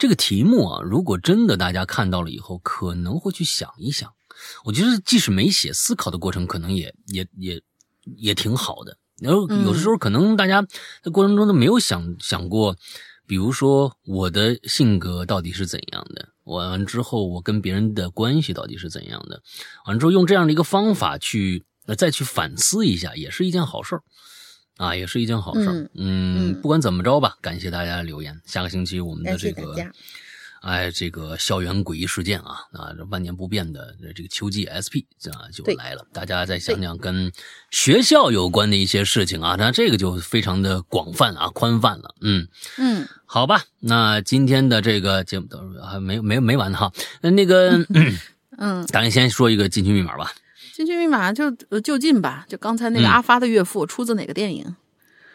这个题目啊，如果真的大家看到了以后，可能会去想一想。我觉得即使没写，思考的过程可能也也也也挺好的。然后有的时候，可能大家在过程中都没有想想过，比如说我的性格到底是怎样的，完之后我跟别人的关系到底是怎样的，完之后用这样的一个方法去。那再去反思一下，也是一件好事儿，啊，也是一件好事儿。嗯，不管怎么着吧，感谢大家的留言。下个星期我们的这个，哎，这个校园诡异事件啊，啊，这万年不变的这个秋季 SP 啊就来了。大家再想想跟学校有关的一些事情啊，那这个就非常的广泛啊，宽泛了。嗯嗯，好吧，那今天的这个节目都还没没没完哈。那那个，嗯，咱先说一个进群密码吧。进去密码就就近吧，就刚才那个阿发的岳父出自哪个电影？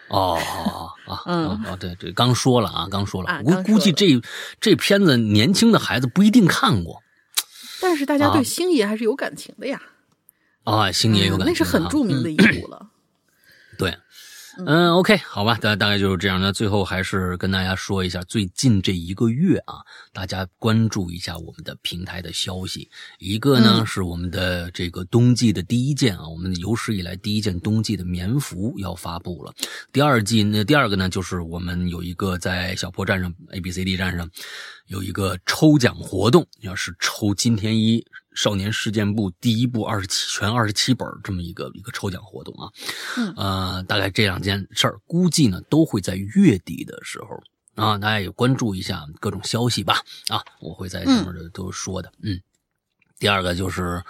哦哦啊，嗯哦对对，刚说了啊，刚说了，我估计这这片子年轻的孩子不一定看过，但是大家对星爷还是有感情的呀。啊，星爷有感情，那是很著名的一部了。对。嗯，OK，好吧，大大概就是这样。那最后还是跟大家说一下，最近这一个月啊，大家关注一下我们的平台的消息。一个呢是我们的这个冬季的第一件啊，我们有史以来第一件冬季的棉服要发布了。第二季那第二个呢，就是我们有一个在小破站上 A B C D 站上有一个抽奖活动，要是抽金天一少年事件簿第一部二十七全二十七本这么一个一个抽奖活动啊。嗯，呃，大概这两件事儿，估计呢都会在月底的时候啊，大家也关注一下各种消息吧。啊，我会在上面的都说的。嗯，第二个就是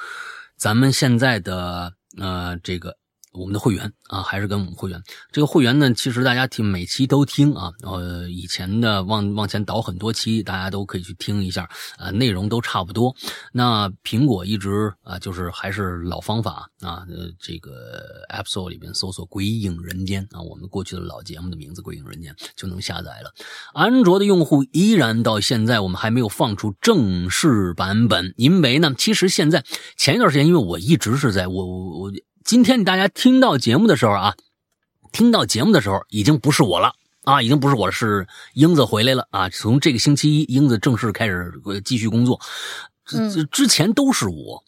咱们现在的呃这个。我们的会员啊，还是跟我们会员。这个会员呢，其实大家听每期都听啊，呃，以前的往往前倒很多期，大家都可以去听一下，啊，内容都差不多。那苹果一直啊，就是还是老方法啊，呃，这个 App Store 里边搜索《鬼影人间》啊，我们过去的老节目的名字《鬼影人间》就能下载了。安卓的用户依然到现在我们还没有放出正式版本，因为呢，其实现在前一段时间，因为我一直是在我我我。今天大家听到节目的时候啊，听到节目的时候已经不是我了啊，已经不是我是英子回来了啊。从这个星期一，英子正式开始继续工作。之之前都是我。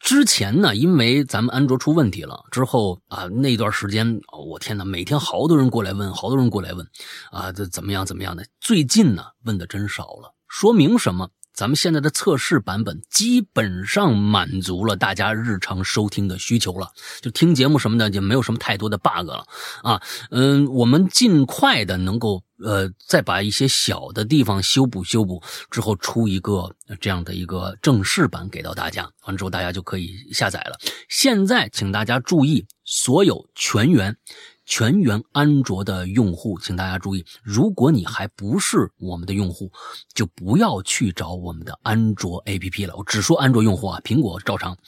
之前呢，因为咱们安卓出问题了之后啊，那段时间，我天哪，每天好多人过来问，好多人过来问啊，这怎么样怎么样的？最近呢，问的真少了，说明什么？咱们现在的测试版本基本上满足了大家日常收听的需求了，就听节目什么的就没有什么太多的 bug 了啊。嗯，我们尽快的能够呃再把一些小的地方修补修补之后，出一个这样的一个正式版给到大家，完之后大家就可以下载了。现在请大家注意，所有全员。全员安卓的用户，请大家注意，如果你还不是我们的用户，就不要去找我们的安卓 APP 了。我只说安卓用户啊，苹果照常。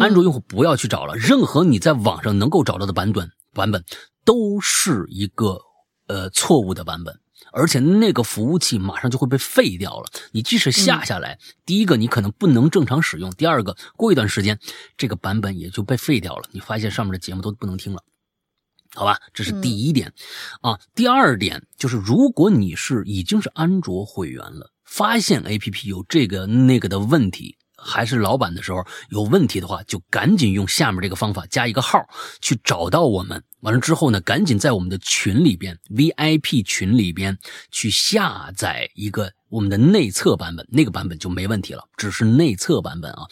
安卓用户不要去找了，任何你在网上能够找到的版本，版本都是一个呃错误的版本，而且那个服务器马上就会被废掉了。你即使下下来，第一个你可能不能正常使用，第二个过一段时间这个版本也就被废掉了，你发现上面的节目都不能听了。好吧，这是第一点，啊，第二点就是，如果你是已经是安卓会员了，发现 A P P 有这个那个的问题，还是老版的时候有问题的话，就赶紧用下面这个方法加一个号去找到我们，完了之后呢，赶紧在我们的群里边 V I P 群里边去下载一个我们的内测版本，那个版本就没问题了，只是内测版本啊。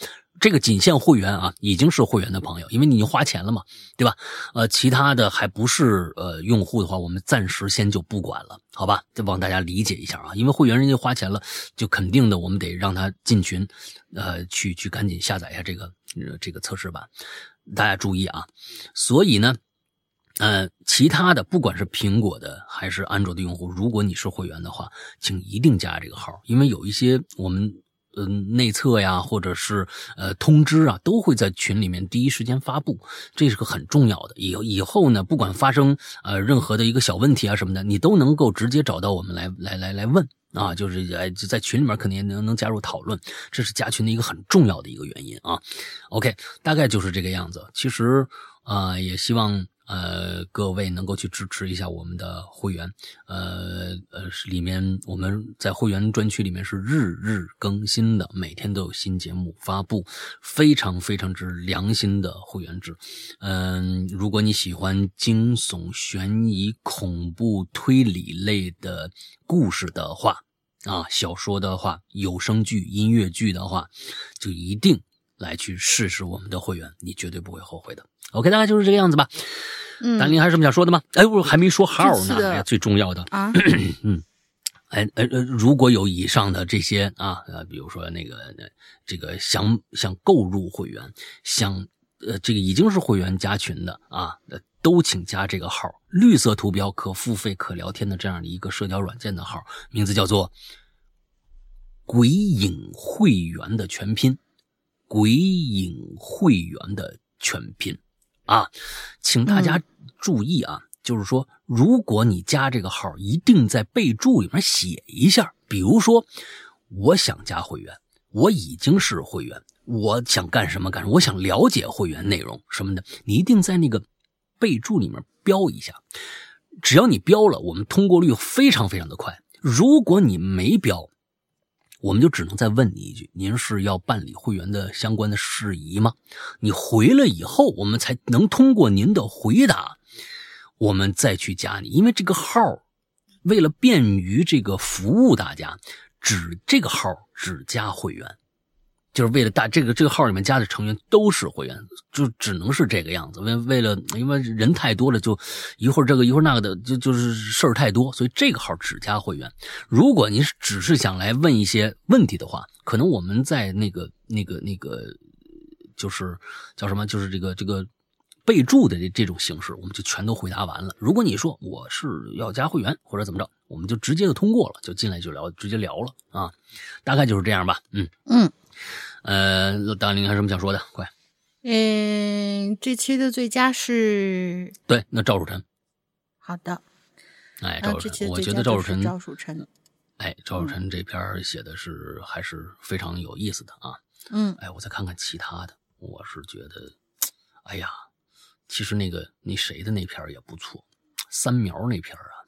这个仅限会员啊，已经是会员的朋友，因为你已经花钱了嘛，对吧？呃，其他的还不是呃用户的话，我们暂时先就不管了，好吧？就帮大家理解一下啊，因为会员人家花钱了，就肯定的，我们得让他进群，呃，去去赶紧下载一下这个这个测试版，大家注意啊。所以呢，呃，其他的不管是苹果的还是安卓的用户，如果你是会员的话，请一定加这个号，因为有一些我们。嗯，内测呀，或者是呃通知啊，都会在群里面第一时间发布，这是个很重要的。以以后呢，不管发生呃任何的一个小问题啊什么的，你都能够直接找到我们来来来来问啊，就是哎在群里面肯定能能加入讨论，这是加群的一个很重要的一个原因啊。OK，大概就是这个样子。其实啊，也希望。呃，各位能够去支持一下我们的会员，呃呃，里面我们在会员专区里面是日日更新的，每天都有新节目发布，非常非常之良心的会员制。嗯，如果你喜欢惊悚、悬疑、恐怖、推理类的故事的话，啊，小说的话，有声剧、音乐剧的话，就一定来去试试我们的会员，你绝对不会后悔的。OK，大概就是这个样子吧。嗯，丹林还有什么想说的吗？哎，我还没说号呢。哎，最重要的啊，嗯，哎呃呃，如果有以上的这些啊，呃，比如说那个这个想想购入会员，想呃这个已经是会员加群的啊，都请加这个号，绿色图标可付费可聊天的这样的一个社交软件的号，名字叫做“鬼影会员”的全拼，“鬼影会员”的全拼。啊，请大家注意啊，就是说，如果你加这个号，一定在备注里面写一下，比如说，我想加会员，我已经是会员，我想干什么干什么，我想了解会员内容什么的，你一定在那个备注里面标一下。只要你标了，我们通过率非常非常的快。如果你没标，我们就只能再问你一句：您是要办理会员的相关的事宜吗？你回了以后，我们才能通过您的回答，我们再去加你。因为这个号，为了便于这个服务大家，只这个号只加会员。就是为了大这个这个号里面加的成员都是会员，就只能是这个样子。为为了因为人太多了，就一会儿这个一会儿那个的，就就是事儿太多，所以这个号只加会员。如果您只是想来问一些问题的话，可能我们在那个那个那个就是叫什么，就是这个这个备注的这这种形式，我们就全都回答完了。如果你说我是要加会员或者怎么着，我们就直接就通过了，就进来就聊，直接聊了啊，大概就是这样吧。嗯嗯。呃，大林还有什么想说的？快，嗯，这期的最佳是，对，那赵汝臣，好的，哎，赵汝臣，我觉得赵汝臣，赵汝臣，哎，赵汝臣这篇写的是还是非常有意思的啊，嗯，哎，我再看看其他的，我是觉得，哎呀，其实那个那谁的那篇也不错，三苗那篇啊，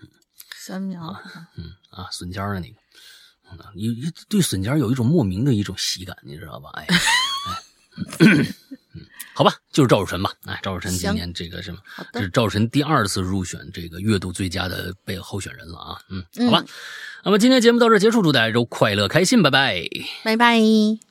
嗯，三苗，嗯啊，笋尖的那个。你你对笋尖有一种莫名的一种喜感，你知道吧？哎，哎，好吧，就是赵汝晨吧。哎，赵汝晨今年这个什么，这是赵汝辰第二次入选这个月度最佳的被候选人了啊。嗯，好吧。那么今天节目到这结束，祝大家都快乐开心，拜拜，拜拜。